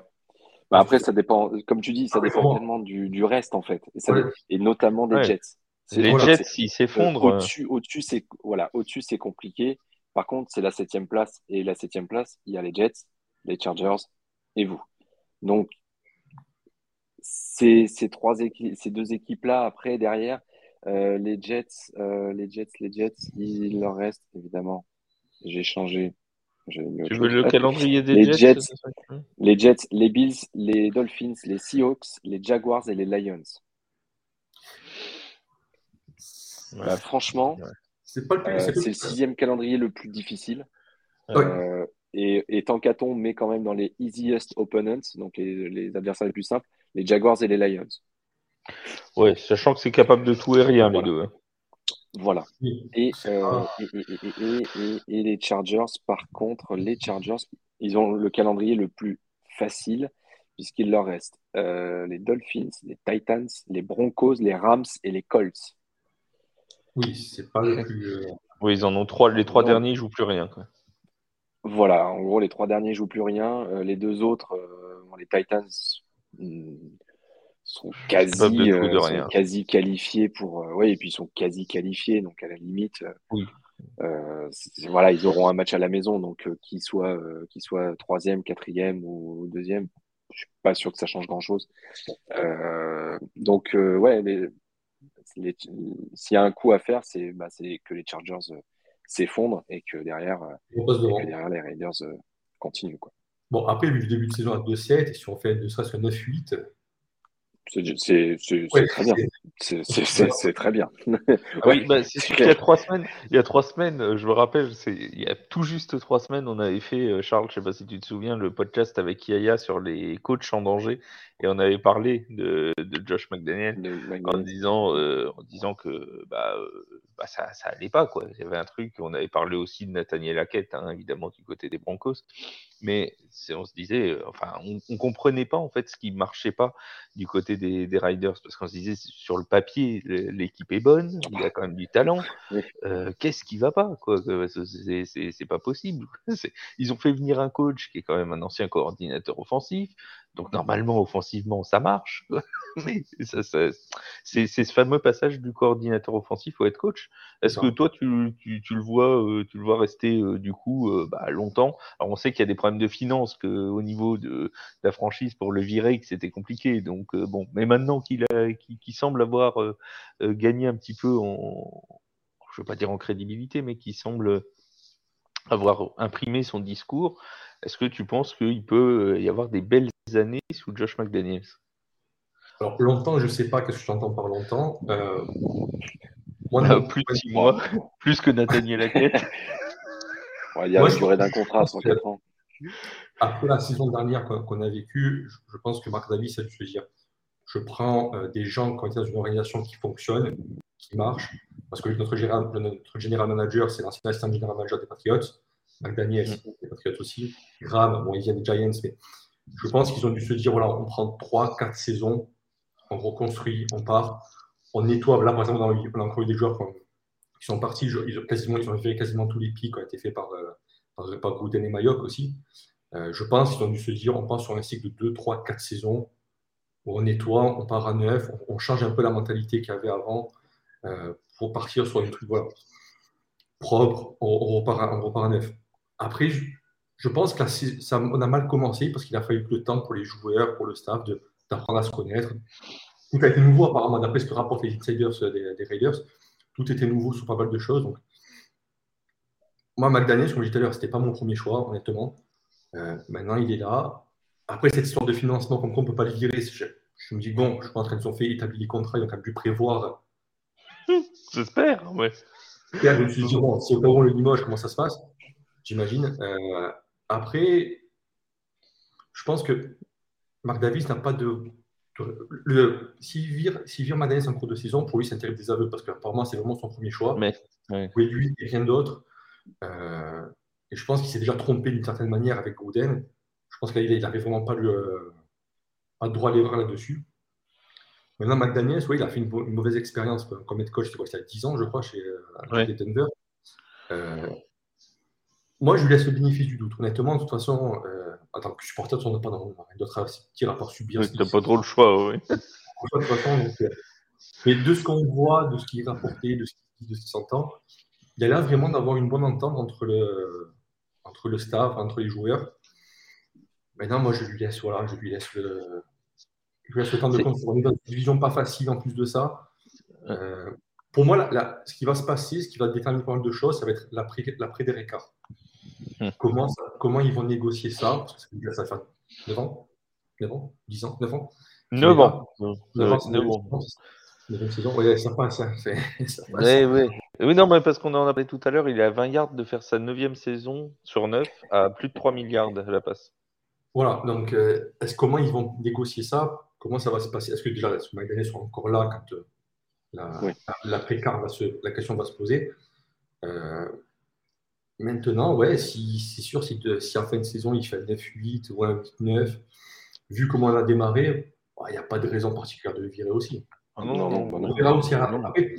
A: Bah après, ça dépend, comme tu dis, ça ah, dépend tellement du, du, reste, en fait. Et, ça, et notamment des Jets.
B: Les Jets, s'ils s'effondrent.
A: Euh, au-dessus, au-dessus, c'est voilà, au-dessus, c'est compliqué. Par contre, c'est la septième place. Et la septième place, il y a les Jets, les Chargers et vous. Donc, ces, ces, trois équipes, ces deux équipes-là, après, derrière, euh, les Jets, euh, les Jets, les Jets, il leur reste, évidemment. J'ai changé
B: tu veux le calendrier des
A: les
B: Jets,
A: Les Jets, les Bills, les Dolphins, les Seahawks, les Jaguars et les Lions. Bah, franchement,
C: C'est pas le plus.
A: euh,
C: c'est le-
A: c'est le sixième calendrier le plus difficile.
C: Ouais.
A: Euh, et, et tant qu'à-t-on met quand même dans les easiest opponents, donc les, les adversaires les plus simples, les Jaguars et les Lions.
B: Ouais, sachant que c'est capable de tout et rien, les deux. hein.
A: Voilà. Et, euh, et, et- et- et- et- et les Chargers, par contre, les Chargers, ils ont le calendrier le plus facile puisqu'il leur reste euh, les Dolphins, les Titans, les Broncos, les Rams et les Colts.
C: Oui, c'est pas le plus. euh,
B: Oui, ils en ont trois. Les trois
A: Non.
B: derniers, ils jouent plus rien. Quoi.
A: Voilà, en gros, les trois derniers jouent plus rien. Euh, les deux autres, euh, les Titans, hmm, sont quasi,
B: de de
A: euh, sont
B: rien.
A: quasi qualifiés pour. euh, ouais, et puis ils sont quasi qualifiés, donc à la limite. euh,
B: Oui.
A: euh, voilà, ils auront un match à la maison, donc euh, qu'ils soient, euh, qu'ils soient troisième, quatrième ou deuxième, je suis pas sûr que ça change grand-chose. Euh, donc, euh, ouais, s'il y a un coup à faire, c'est bah, que les Chargers euh, s'effondrent et que derrière, euh, et que derrière les Raiders euh, continuent. Quoi.
C: Bon, après, vu le début de saison à 2-7, et si on fait ne serait-ce que 9-8,
A: C'est
C: ouais,
A: très bien.
C: c'est-
A: très bien.
B: Oui, bah, c'est sûr qu'il y a trois semaines, il y a trois semaines, euh, je me rappelle, c'est il y a tout juste trois semaines, on avait fait, euh, Charles, je sais pas si tu te souviens, le podcast avec Yaya sur les coachs en danger, et on avait parlé de, de Josh McDaniel en disant, euh, en disant que bah, bah, ça, ça allait pas quoi. Il y avait un truc. On avait parlé aussi de Nathaniel Hackett, hein, évidemment du côté des Broncos, mais on se disait, euh, enfin, on, on comprenait pas en fait ce qui marchait pas du côté des, des Riders parce qu'on se disait sur le papier l'équipe est bonne, il y a quand même du talent. Euh, Qu'est-ce qui va pas quoi c'est- C'est c'est- c'est pas possible. <laughs> Ils ont fait venir un coach qui est quand même un ancien coordinateur offensif. Donc normalement offensivement ça marche, <laughs> mais ça, ça- c'est ce fameux passage du coordinateur offensif au head coach. Est-ce que toi tu, tu, tu le vois euh, tu le vois rester euh, du coup euh, bah, longtemps? Alors on sait qu'il y a des problèmes de finances que au niveau de, de la franchise pour le virer que c'était compliqué. Donc bon, mais maintenant qu'il semble avoir gagné un petit peu en je veux pas dire en crédibilité, mais qui semble avoir imprimé son discours, est-ce que tu penses qu'il peut y avoir des belles années sous Josh McDaniels?
C: Alors, longtemps, je sais pas qu'est-ce que j'entends par longtemps. Euh, moi,
B: Ah, Plus de
C: point de
B: six
C: vue,
B: mois, <laughs> plus que Nathaniel Hackett. <laughs>
A: Ouais, il y a
C: Moi,
A: la durée d'un contrat à
C: que-
A: 104 ans.
C: Après la saison dernière qu'on a vécue, je, pense que Marc Davis a dû se dire je prends euh, des gens qui ont été dans une organisation qui fonctionne, qui marche, parce que notre général, notre général manager, c'est l'ancien assistant général manager des Patriots, McDaniel, des Patriots aussi, Graham, bon, il vient des Giants, mais je pense qu'ils ont dû se dire voilà, on prend 3-4 saisons, on reconstruit, on part, on nettoie. Là, par exemple, on a, encore eu des joueurs qui ont- qui sont partis, ils ont quasiment, ils ont fait quasiment tous les pics qui ont été faits par, euh, par, par et Mayock aussi. Euh, je pense qu'ils ont dû se dire on pense sur un cycle de 2, 3, 4 saisons où on nettoie, on part à neuf, on, change un peu la mentalité qu'il y avait avant euh, pour partir sur un truc voilà, propre, on, on repart à, on repart à neuf. Après, je, pense que la sais- ça, on a mal commencé parce qu'il a fallu le temps pour les joueurs, pour le staff de- d'apprendre à se connaître. Tout a été nouveau apparemment, d'après ce que rapportent les insiders euh, des, des Raiders. Tout était nouveau sur pas mal de choses. Donc, moi, McDaniel, comme je disais tout à l'heure, c'était pas mon premier choix, honnêtement. Euh, maintenant, il est là. Après, cette histoire de financement, comme quoi on ne peut pas le virer, je, je me dis, bon, je pense qu'ils ont fait établir les contrats, ils ont quand même dû prévoir. <laughs>
B: J'espère, ouais.
C: Et là, je me suis dit, bon, si on le Limoges, comment ça se passe? J'imagine. Euh, après, je pense que Marc Davis n'a pas de. S'il vire, vire McDaniel en cours de saison, pour lui, c'est un terrible désaveu parce qu'apparemment, c'est vraiment son premier choix.
B: Mais ouais.
C: Oui, lui et rien d'autre. Euh, et je pense qu'il s'est déjà trompé d'une certaine manière avec Gruden. Je pense qu'il n'avait vraiment pas, le, euh, pas le droit à l'erreur là-dessus. Maintenant, McDaniels, oui, il a fait une, mau- une mauvaise expérience comme head coach, c'était il y a 10 ans, je crois, chez euh,
B: Ouais.
C: Denver. Euh, moi, je lui laisse le bénéfice du doute. Honnêtement, de toute façon, euh, en tant que supporter, on n'a pas d'autre à part subir.
B: T'as
C: qu'il-
B: pas trop le choix, oui.
C: de toute façon, donc, euh, mais de ce qu'on voit, de ce qui est rapporté, de ce qui, de ce qui s'entend, il y a là vraiment d'avoir une bonne entente entre le, entre le staff, entre les joueurs. Maintenant, moi, je lui laisse, voilà, je lui laisse le, je lui laisse le temps de construire. On est dans une division pas facile en plus de ça. Euh, pour moi, ce qui va se passer, ce qui va déterminer pas mal de choses, ça va être l'après l'après
B: Hmm.
C: Comment, ça- comment ils vont négocier ça? Parce que ça fait 9 ans 9 ans 10 ans 9 ans
B: 9 ans.
C: Neuf ans, c'est
B: neuf
C: une
B: ans.
C: saison, oui, ça. Ça,
B: oui, oui. oui, non, mais parce qu'on en a parlé tout à l'heure, il est à 20 yards de faire sa neuvième saison sur 9 à plus de 3 milliards à la passe.
C: Voilà, donc euh, est-ce comment ils vont négocier ça? Comment ça va se passer? Est-ce que déjà, est-ce que sont encore là quand euh, la, la, précar la question va se poser? Euh, Maintenant, ouais, si, c'est sûr, si, si en fin de saison il fait 9-8 ou un 8-9, vu comment on a démarré, il n'y a pas de raison particulière de le virer aussi.
B: Ah non, non, non,
C: on verra aussi après.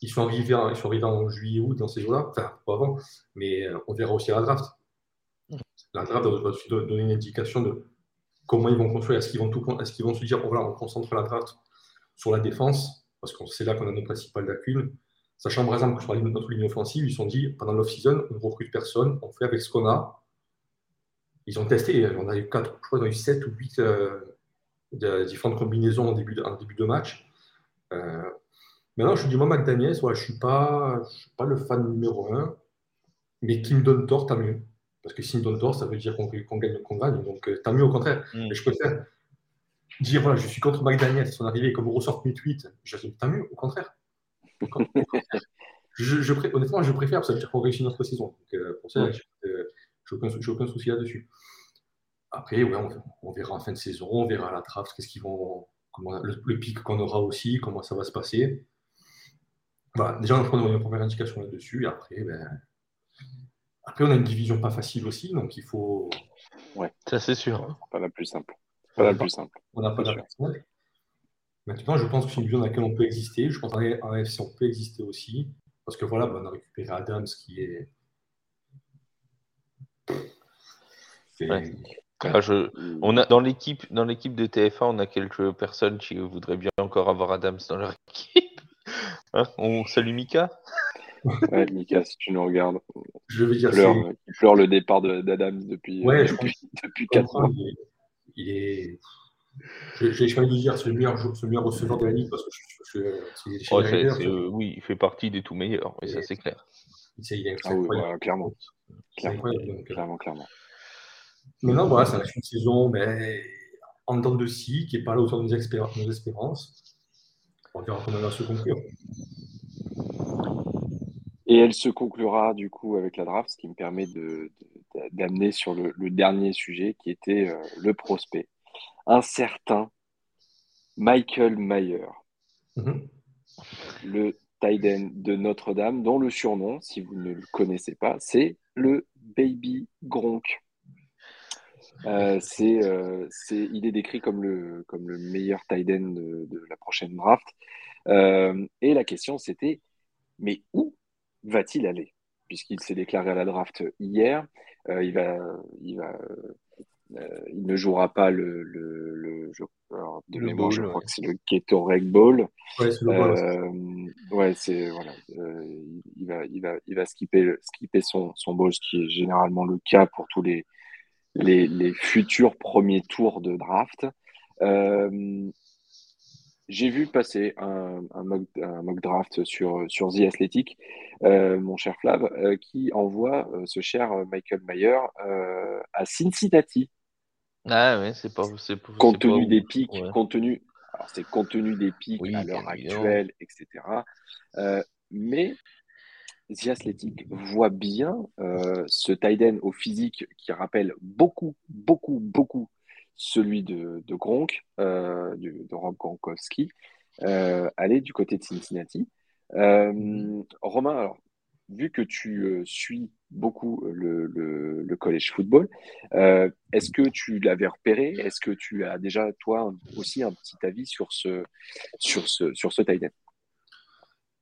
C: Ils sont arrivés, ils sont arrivés en juillet août dans ces jours-là, enfin pas avant, mais on verra aussi à la draft la draft doit aussi donner une indication de comment ils vont construire. Est-ce qu'ils vont, tout, est qu'ils vont se dire, voilà, on concentre la draft sur la défense, parce que c'est là qu'on a nos principales lacunes. Sachant par exemple que sur notre ligne offensive, ils se sont dit, pendant l'off-season, on ne recrute personne, on fait avec ce qu'on a. Ils ont testé, on a eu 4, je crois, on a eu 7 ou 8 euh, différentes combinaisons en début de, début de match. Euh, maintenant, je dis, moi, McDaniels, je ne suis, pas, suis pas le fan numéro 1, mais qui me donne tort, tant mieux. Parce que s'il me donne tort, ça veut dire qu'on gagne qu'on gagne. Donc, euh, tant mieux au contraire. Mm. Mais je préfère dire voilà, je suis contre McDaniel, son arrivée, comme ressort mes tweets. Je dis tant mieux, au contraire. Je, honnêtement, je préfère, ça veut dire qu'on réussit notre saison. Donc, euh, pour ça, je n'ai aucun, souci là-dessus. Après, ouais, on, verra en fin de saison, on verra la draft, qu'est-ce qu'ils vont, comment, le, pic qu'on aura aussi, comment ça va se passer. Voilà, déjà, on prend une première indication là-dessus, et après, ben, après, on a une division pas facile aussi, donc il faut.
B: Ouais, ça c'est sûr.
A: Pas la plus simple. Pas la plus simple.
C: On n'a pas la plus simple. Maintenant, je pense que c'est une division dans laquelle on peut exister. Je pense qu'en AFC, on peut exister aussi. Parce que voilà, on a récupéré Adams qui est.
B: Ah, on a, dans l'équipe dans l'équipe de TFA, on a quelques personnes qui voudraient bien encore avoir Adams dans leur équipe. <laughs> Hein, on salue Mika
A: Ouais, Mika, si tu nous regardes,
C: je veux dire,
A: il pleure, le départ d'Adams depuis,
C: ouais,
A: depuis, depuis 4 ans.
C: Il est. J'ai choisi de dire c'est le meilleur, le meilleur receveur de la ligue parce que je,
B: je, oh, euh, oui, il fait partie des tout meilleurs, et, ça c'est clair.
A: Il est ah, oui, clairement. Clairement, donc, clairement, clairement.
C: Maintenant, voilà, ça reste une saison mais, en dents de scie qui n'est pas là autour de nos, espérances. On verra comment elle va se conclure.
A: Et elle se conclura du coup avec la draft, ce qui me permet d'amener sur le, dernier sujet qui était euh, le prospect. Un certain Michael Mayer, mm-hmm. le Tiden de Notre-Dame, dont le surnom, si vous ne le connaissez pas, c'est le Baby Gronk. Euh, euh, c'est, il est décrit comme le, comme le meilleur Tiden de, de la prochaine draft. et la question c'était, mais où va-t-il aller? Puisqu'il s'est déclaré à la draft hier, euh, il, va, il, va, euh, il ne jouera pas le, le, je, de mémoire, je crois que c'est le Gatorade Ball.
C: Ouais, c'est
A: euh, ouais, c'est voilà, il va, il va, il va skipper, skipper son, son ball, ce qui est généralement le cas pour tous les, les, les futurs premiers tours de draft. J'ai vu passer un, un, mock, un, mock, draft sur, sur The Athletic, euh, mon cher Flav, euh, qui envoie euh, ce cher Michael Mayer à Cincinnati.
B: Ah ouais, c'est pas.
A: Compte tenu des pics, compte tenu. Alors, c'est compte tenu des pics à l'heure actuelle, etc. mais The Athletic voit bien ce Tiden au physique qui rappelle beaucoup, beaucoup, beaucoup celui de, de Gronk, euh, de, Rob Gronkowski, euh, aller du côté de Cincinnati. Euh, Romain, alors, vu que tu suis beaucoup le, le, college football, est-ce que tu l'avais repéré? Est-ce que tu as déjà, toi, aussi un petit avis sur ce, sur ce, sur ce tight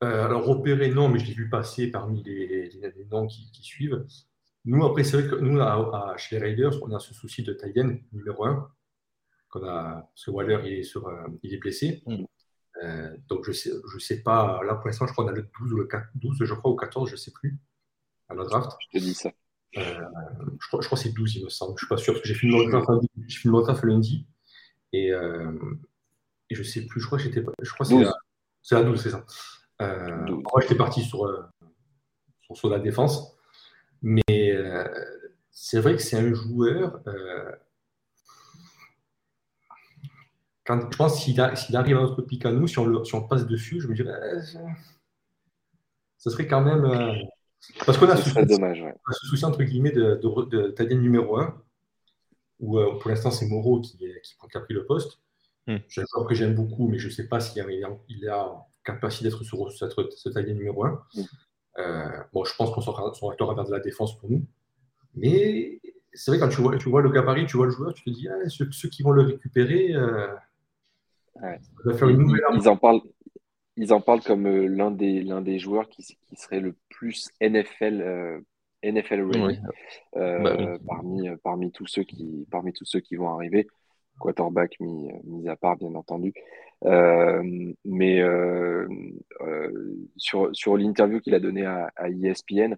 C: alors, repéré, non, mais je l'ai vu passer parmi les, les, noms qui, qui, suivent. Nous, après, c'est vrai que nous, à, chez les Raiders, on a ce souci de Taïden numéro 1. Qu'on a, parce que Waller, il est, sur, euh, il est blessé. Mm. Euh, donc, je ne sais, je sais pas. Là, pour l'instant, je crois qu'on a le 12 ou le 4, 12, je crois, ou 14, je ne sais plus, à la draft.
A: Je te dis ça.
C: Euh, je, crois, je crois que c'est 12, il me semble. Je ne suis pas sûr, parce que j'ai fait une draft lundi. Et, euh, et je ne sais plus, je crois que j'étais. Je crois que c'est la, c'est la 12, c'est ça. Moi, j'étais parti sur, sur, sur, la défense. Mais c'est vrai que c'est un joueur. Quand, je pense s'il arrive à notre pic à nous, si on, le, si on passe dessus, je me dirais, ce serait quand même. Euh, parce qu'on a ce, souci, dommage, ouais. ce souci, entre guillemets, de, de, de, numéro 1, où euh, pour l'instant, c'est Moreau qui, qui, qui, a pris le poste. Hmm. J'ai un joueur que j'aime beaucoup, mais je ne sais pas s'il il, il a capacité d'être sur cette, cette numéro 1. Hmm. Euh, bon, je pense qu'on s'orientera vers de la défense pour nous. Mais c'est vrai, quand tu vois, tu vois le gabarit, tu vois le joueur, tu te dis, ah, ceux, qui vont le récupérer, euh,
A: faire une nouvelle ils, ils, en parlent, ils en parlent comme euh, l'un des, l'un des joueurs qui, qui, serait le plus NFL, euh, NFL ready euh, bah parmi, parmi, tous ceux qui, parmi tous ceux qui vont arriver. Quarterback mis, mis à part, bien entendu. mais sur, sur l'interview qu'il a donnée à, à, ESPN,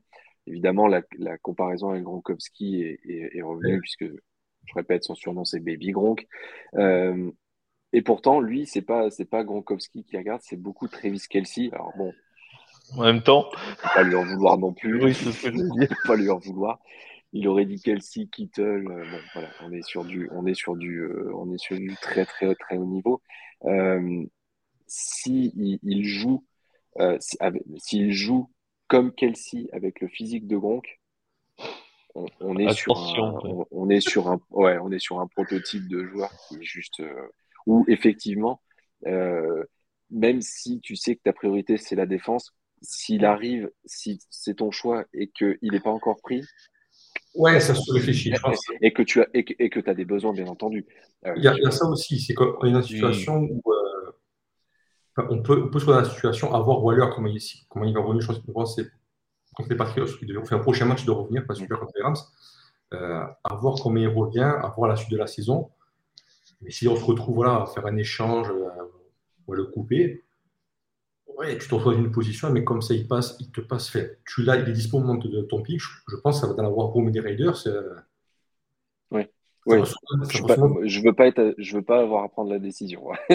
A: évidemment, la, la comparaison avec Gronkowski est, est, est revenue, puisque, je répète, son surnom c'est Baby Gronk. Et pourtant, lui, c'est pas c'est pas Gronkowski qui regarde, c'est beaucoup Travis Kelsey. Alors bon.
B: En même temps.
A: Pas lui en vouloir non plus. Oui, c'est ce que je veux Pas lui en vouloir. Il aurait dit Kelsey, Kittle. Euh, bon, voilà, on est sur du, on est sur du, euh, on est sur du très très très haut niveau. Euh, si il, joue, s'il joue comme Kelsey avec le physique de Gronk, on, est sur un, on, est sur un, ouais, on est sur un prototype de joueur qui est juste où effectivement, euh, même si tu sais que ta priorité c'est la défense, s'il arrive, si c'est ton choix et qu'il n'est pas encore pris,
C: Ouais, ça se réfléchit. Je pense.
A: Et que tu as et que as des besoins, bien entendu.
C: Euh, il, y a, ça aussi, c'est qu'on est dans une situation où euh, on, peut, on peut se dans la situation à voir Waller comment il, comment il va revenir. Je pense que c'est contre les Patriots, on fait un prochain match de revenir, pas super contre les Rams. Euh, à voir comment il revient, à voir la suite de la saison. Mais si on se retrouve voilà, à faire un échange euh, ou à le couper, ouais, tu te retrouves dans une position, mais comme ça, il passe, il te passe fait. Tu l'as, il est dispo au moment de ton pic. Je, pense que ça va dans la War Room des
A: oui. je, veux veux pas être, je veux pas avoir à prendre la décision. <laughs>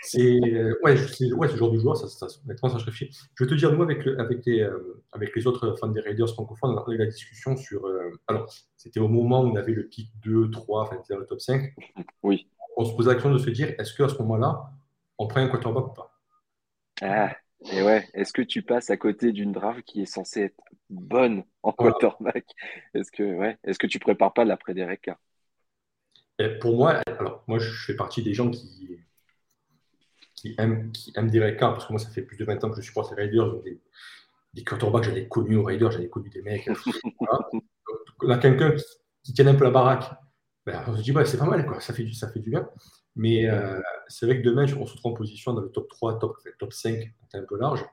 C: c'est ouais, ouais, ce genre de joueur, ça, ça, honnêtement, ça je réfléchis. Je vais te dire, nous, avec, avec, les, euh, avec les autres fans des Raiders francophones, on a eu la discussion sur. Euh, alors, c'était au moment où on avait le pic 2, 3, enfin, dans le top 5.
A: Oui.
C: On se posait la question de se dire, est-ce qu'à ce, ce moment-là, on prend un quarterback ou pas?
A: Ah. Et ouais, est-ce que tu passes à côté d'une draft qui est censée être bonne en quarterback Est-ce que, ouais, est-ce que tu prépares pas l'après des Carr
C: Pour moi, alors moi je fais partie des gens qui, qui aiment, qui aiment Derek Carr parce que moi ça fait plus de 20 ans que je supporte les Raiders. Des, des quarterbacks, j'en ai connu aux Raiders, j'en ai connu des mecs. On a quelqu'un qui, qui tient un peu la baraque. Ben, on se dit, ouais, c'est pas mal, quoi. Ça, fait du, ça fait du bien. Mais euh, c'est vrai que demain, on se trouve en position dans le top 3, top, top 5, un peu large.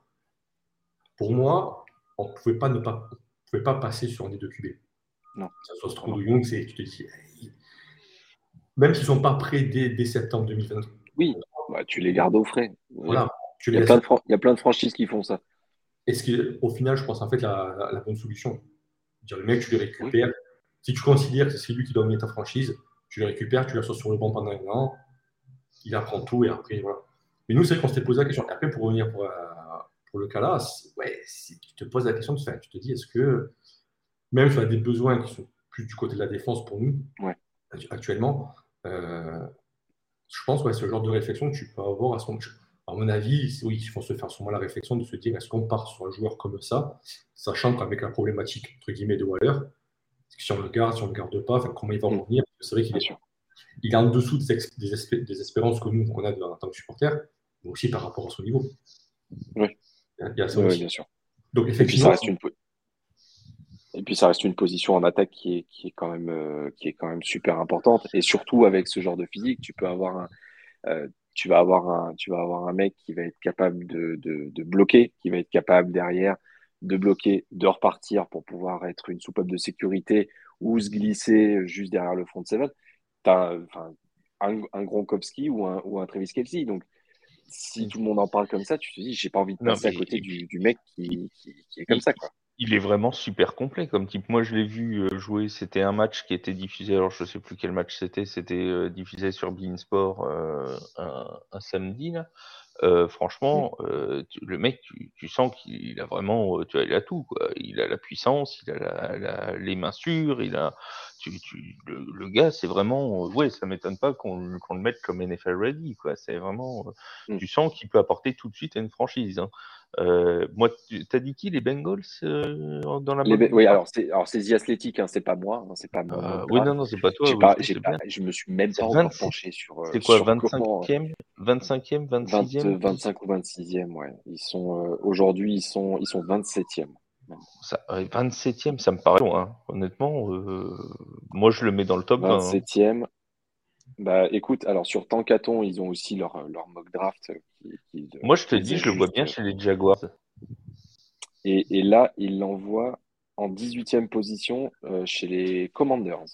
C: Pour moi, on ne pouvait pas ne pas, pouvait pas passer sur un des deux QB.
A: Non.
C: Ça soit Strong ou Young, c'est, tu te dis, même s'ils ne sont pas prêts dès, septembre 2023.
A: Oui, bah, tu les gardes au frais. Voilà, il, y a plein de il y a plein de franchises qui font ça.
C: Et au final, je pense en fait la, la, bonne solution. Dire le mec, tu les récupères. Si tu considères que c'est lui qui doit mener ta franchise, tu le récupères, tu l'associes sur le banc pendant un an, il apprend tout et après, voilà. Mais nous, c'est qu'on s'était posé la question. Après, pour revenir pour, euh, pour le cas là, ouais, si tu te poses la question, tu te dis, est-ce que, même si tu as des besoins qui sont plus du côté de la défense pour nous, actuellement, euh, je pense que c'est le genre de réflexion que tu peux avoir à son. À mon avis, oui, il faut se faire souvent la réflexion de se dire est-ce qu'on part sur un joueur comme ça, sachant qu'avec la problématique entre guillemets de Waller, si on le garde, si on ne le garde pas, comment il va mm. revenir C'est vrai qu'il est, il est en dessous des, des, espérances que nous, on a en tant que supporters, mais aussi par rapport à son niveau.
A: Oui.
C: Il y a ça aussi.
A: bien sûr.
C: Donc, effectivement.
A: Et puis, ça reste une, et puis, ça reste une position en attaque qui est, qui est, quand, même, euh, qui est quand même super importante. Et surtout, avec ce genre de physique, tu peux avoir un. Euh, tu vas avoir un, tu vas avoir un mec qui va être capable de, de, de, bloquer, qui va être capable derrière de bloquer, de repartir pour pouvoir être une soupape de sécurité ou se glisser juste derrière le front de seven as un, un Gronkowski ou un, ou un Travis Kelsey. Donc, si tout le monde en parle comme ça, tu te dis, j'ai pas envie de passer à côté du, du, mec qui, qui, est comme ça. Quoi.
B: Il est vraiment super complet comme type. Moi, je l'ai vu euh, jouer. C'était un match qui était diffusé. Alors, je sais plus quel match c'était. C'était euh, diffusé sur Bein Sport euh, un, un, samedi. Là. Euh, franchement, euh, le mec, tu, tu sens qu'il a vraiment, tu vois, il a tout. Quoi. Il a la puissance, il a la, la, les mains sûres, il a, le, gars, c'est vraiment, ouais, ça m'étonne pas qu'on le mette comme NFL ready, quoi. C'est vraiment, mm. tu sens qu'il peut apporter tout de suite à une franchise. Hein. Euh, moi, tu as dit qui les Bengals euh, dans la
A: Oui, alors c'est alors c'est Athletic, hein, c'est pas moi, hein, c'est pas
B: moi. Euh, oui, non, non, c'est pas toi.
A: je me suis même pas encore penché sur.
B: C'est quoi, 25e, 25e, 26e
A: 25 ou 26e, ouais. Ils sont aujourd'hui, ils sont ils sont 27e.
B: Ça, 27e, ça me paraît long, hein. honnêtement. moi, je le mets dans le top
A: 27e. Bah écoute, alors sur Tankaton, ils ont aussi leur, leur mock draft.
B: Moi, je te dis, je le vois bien chez les Jaguars.
A: Et, et là, il l'envoie en 18e position euh, chez les Commanders.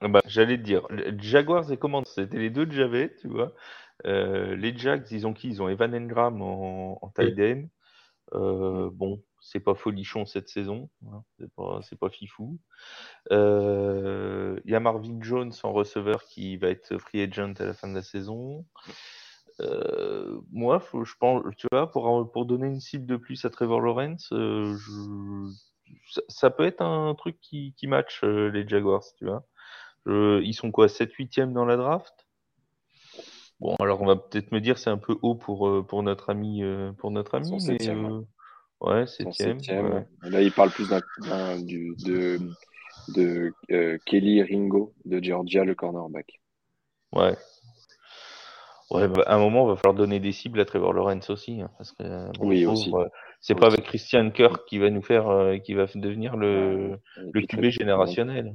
B: Ah bah, J'allais te dire, Jaguars et Commanders, c'était les deux que j'avais, tu vois. Euh, les Jags, ils ont qui? Ils ont Evan Engram en, en tight end. Euh, bon, c'est pas folichon cette saison, hein, c'est pas, pas, fifou. Il euh, y a Marvin Jones en receveur qui va être free agent à la fin de la saison. Euh, moi, faut, je pense, tu vois, pour, pour donner une cible de plus à Trevor Lawrence, euh, ça, peut être un truc qui, qui match les Jaguars, tu vois. ils sont quoi, 7-8e dans la draft? Bon, alors on va peut-être me dire c'est un peu haut pour, pour notre ami, pour notre ami, mais Ouais, septième.
A: Là, il parle plus d'un, de, de euh, Kelly Ringo de Georgia, le cornerback.
B: Ouais. Ouais, bah, à un moment, il va falloir donner des cibles à Trevor Lawrence aussi. Hein, parce que,
A: oui, aussi.
B: c'est pas avec Christian Kirk qui va nous faire, euh, qui va devenir le, le QB générationnel.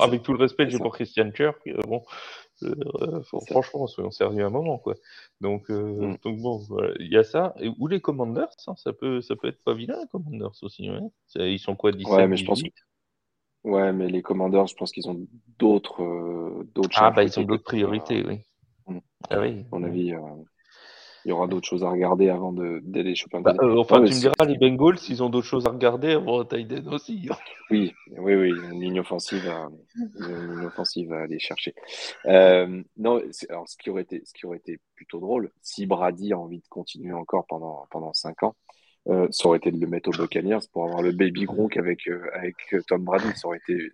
B: avec tout le respect que j'ai pour Christian Kirk, euh, bon, euh, franchement, soyons sérieux un moment, quoi. Donc, euh, mm. donc bon, il y a ça. Et, ou les Commanders, hein, ça, peut, ça peut être pas vilain, les Commanders aussi. Ouais. Ils sont quoi, 17
A: Ouais, mais je pense Ouais, mais les Commanders, je pense qu'ils ont d'autres euh, d'autres
B: Ah, bah, ils ont d'autres priorités, oui.
A: Mm. Ah oui. À mon avis, il y aura d'autres choses à regarder avant d'aller choper un
B: bah, euh, Enfin, tu me diras, les Bengals, ils ont d'autres choses à regarder avant Tyden aussi. <laughs>
A: oui, oui, oui, une ligne offensive à, une ligne offensive à aller chercher. Euh, non, alors ce qui, aurait été, ce qui aurait été plutôt drôle, si Brady a envie de continuer encore pendant, pendant 5 ans, euh, ça aurait été de le mettre au Buccaneers pour avoir le baby Gronk avec, euh, avec euh, Tom Brady. Ça aurait été,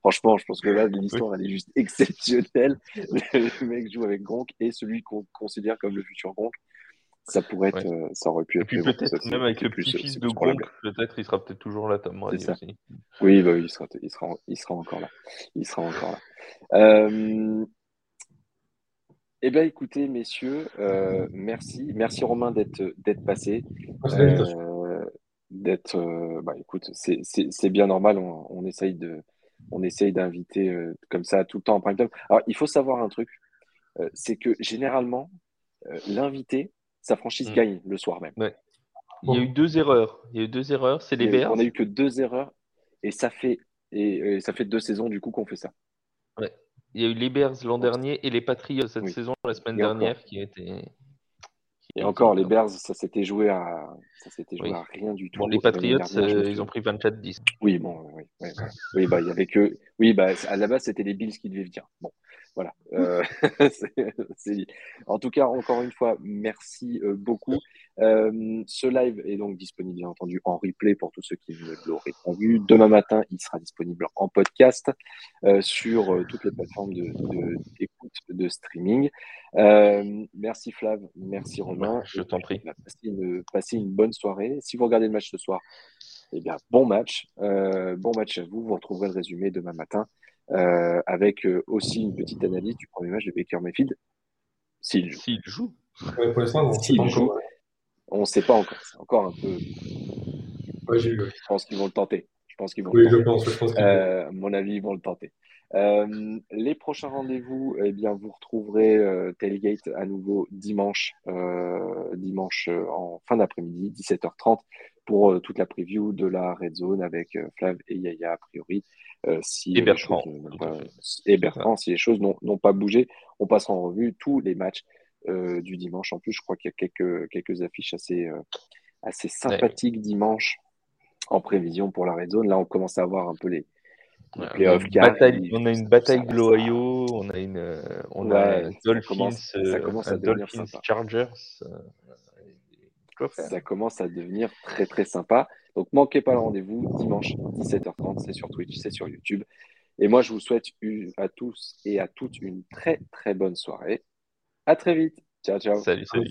A: franchement, je pense que là, l'histoire, elle est juste <laughs> exceptionnelle. le mec joue avec Gronk et celui qu'on considère comme le futur Gronk. Ça pourrait être, ça aurait pu être.
B: peut-être même avec le petit-fils de Gronk, peut-être il sera peut-être toujours là, Tom Brady aussi.
A: Oui, bah, il, sera, il, sera, il sera encore là. Il sera encore là. Euh, eh bien, écoutez, messieurs, euh, merci. Merci Romain d'être d'être passé. Euh, d'être, euh, bah, écoute, c'est bien normal. On, essaye de, on essaye d'inviter comme ça tout le temps en prime time. Alors, il faut savoir un truc, c'est que généralement, l'invité, sa franchise mm. gagne le soir même.
B: Il y a eu deux erreurs. Il y a eu deux erreurs. C'est les Bears.
A: On a eu que deux erreurs et ça fait et, et ça fait deux saisons du coup qu'on fait ça.
B: Ouais. Il y a eu les Bears l'an dernier et les Patriots cette saison, la semaine dernière, qui a été.
A: et encore, les Bears, ça s'était joué à, ça s'était joué à rien du tout.
B: Bon, les Patriots, euh, ils ont pris 24-10.
A: Oui, bon, oui, oui, oui, bah, il y avait que, oui, bah, à la base, c'était les Bills qui devaient venir. Bon, voilà. Euh, <laughs> en tout cas, encore une fois, merci euh, beaucoup. Euh, ce live est donc disponible, bien entendu, en replay pour tous ceux qui ne l'auraient pas vu. Demain matin, il sera disponible en podcast sur toutes les plateformes d'écoute de, de, streaming. merci Flav, merci Romain.
B: Je t'en prie.
A: Passez une, passez une bonne soirée. Si vous regardez le match ce soir, eh bien, bon match. bon match à vous. Vous retrouverez le résumé demain matin. Euh, avec euh, aussi une petite analyse du premier match de Baker Mayfield. S'il joue.
B: S'il joue.
A: on ne sait pas encore. C'est encore un peu.
C: Je
A: pense qu'ils vont le tenter. Je pense qu'ils vont.
C: Oui, je pense. Je pense
A: euh, à mon avis, ils vont le tenter. Euh, les prochains rendez-vous, eh bien, vous retrouverez euh, Tailgate à nouveau dimanche, euh, dimanche en fin d'après-midi, 17h30, pour toute la preview de la Red Zone avec Flav et Yaya a priori.
B: si et Bertrand.
A: et Bertrand, si les choses n'ont pas bougé, on passera en revue tous les matchs du dimanche. En plus, je crois qu'il y a quelques, quelques affiches assez, assez sympathiques dimanche en prévision pour la Red Zone. Là, on commence à avoir un peu les,
B: on, a une bataille de l'Ohio, on a une on a Dolphins,
A: ça commence, à
B: Dolphins Chargers.
A: Ça commence à devenir très très sympa. Donc manquez pas le rendez-vous dimanche 17h30, c'est sur Twitch, c'est sur YouTube. Et moi, je vous souhaite à tous et à toutes une très très bonne soirée. À très vite. Ciao, ciao.
B: Salut, salut.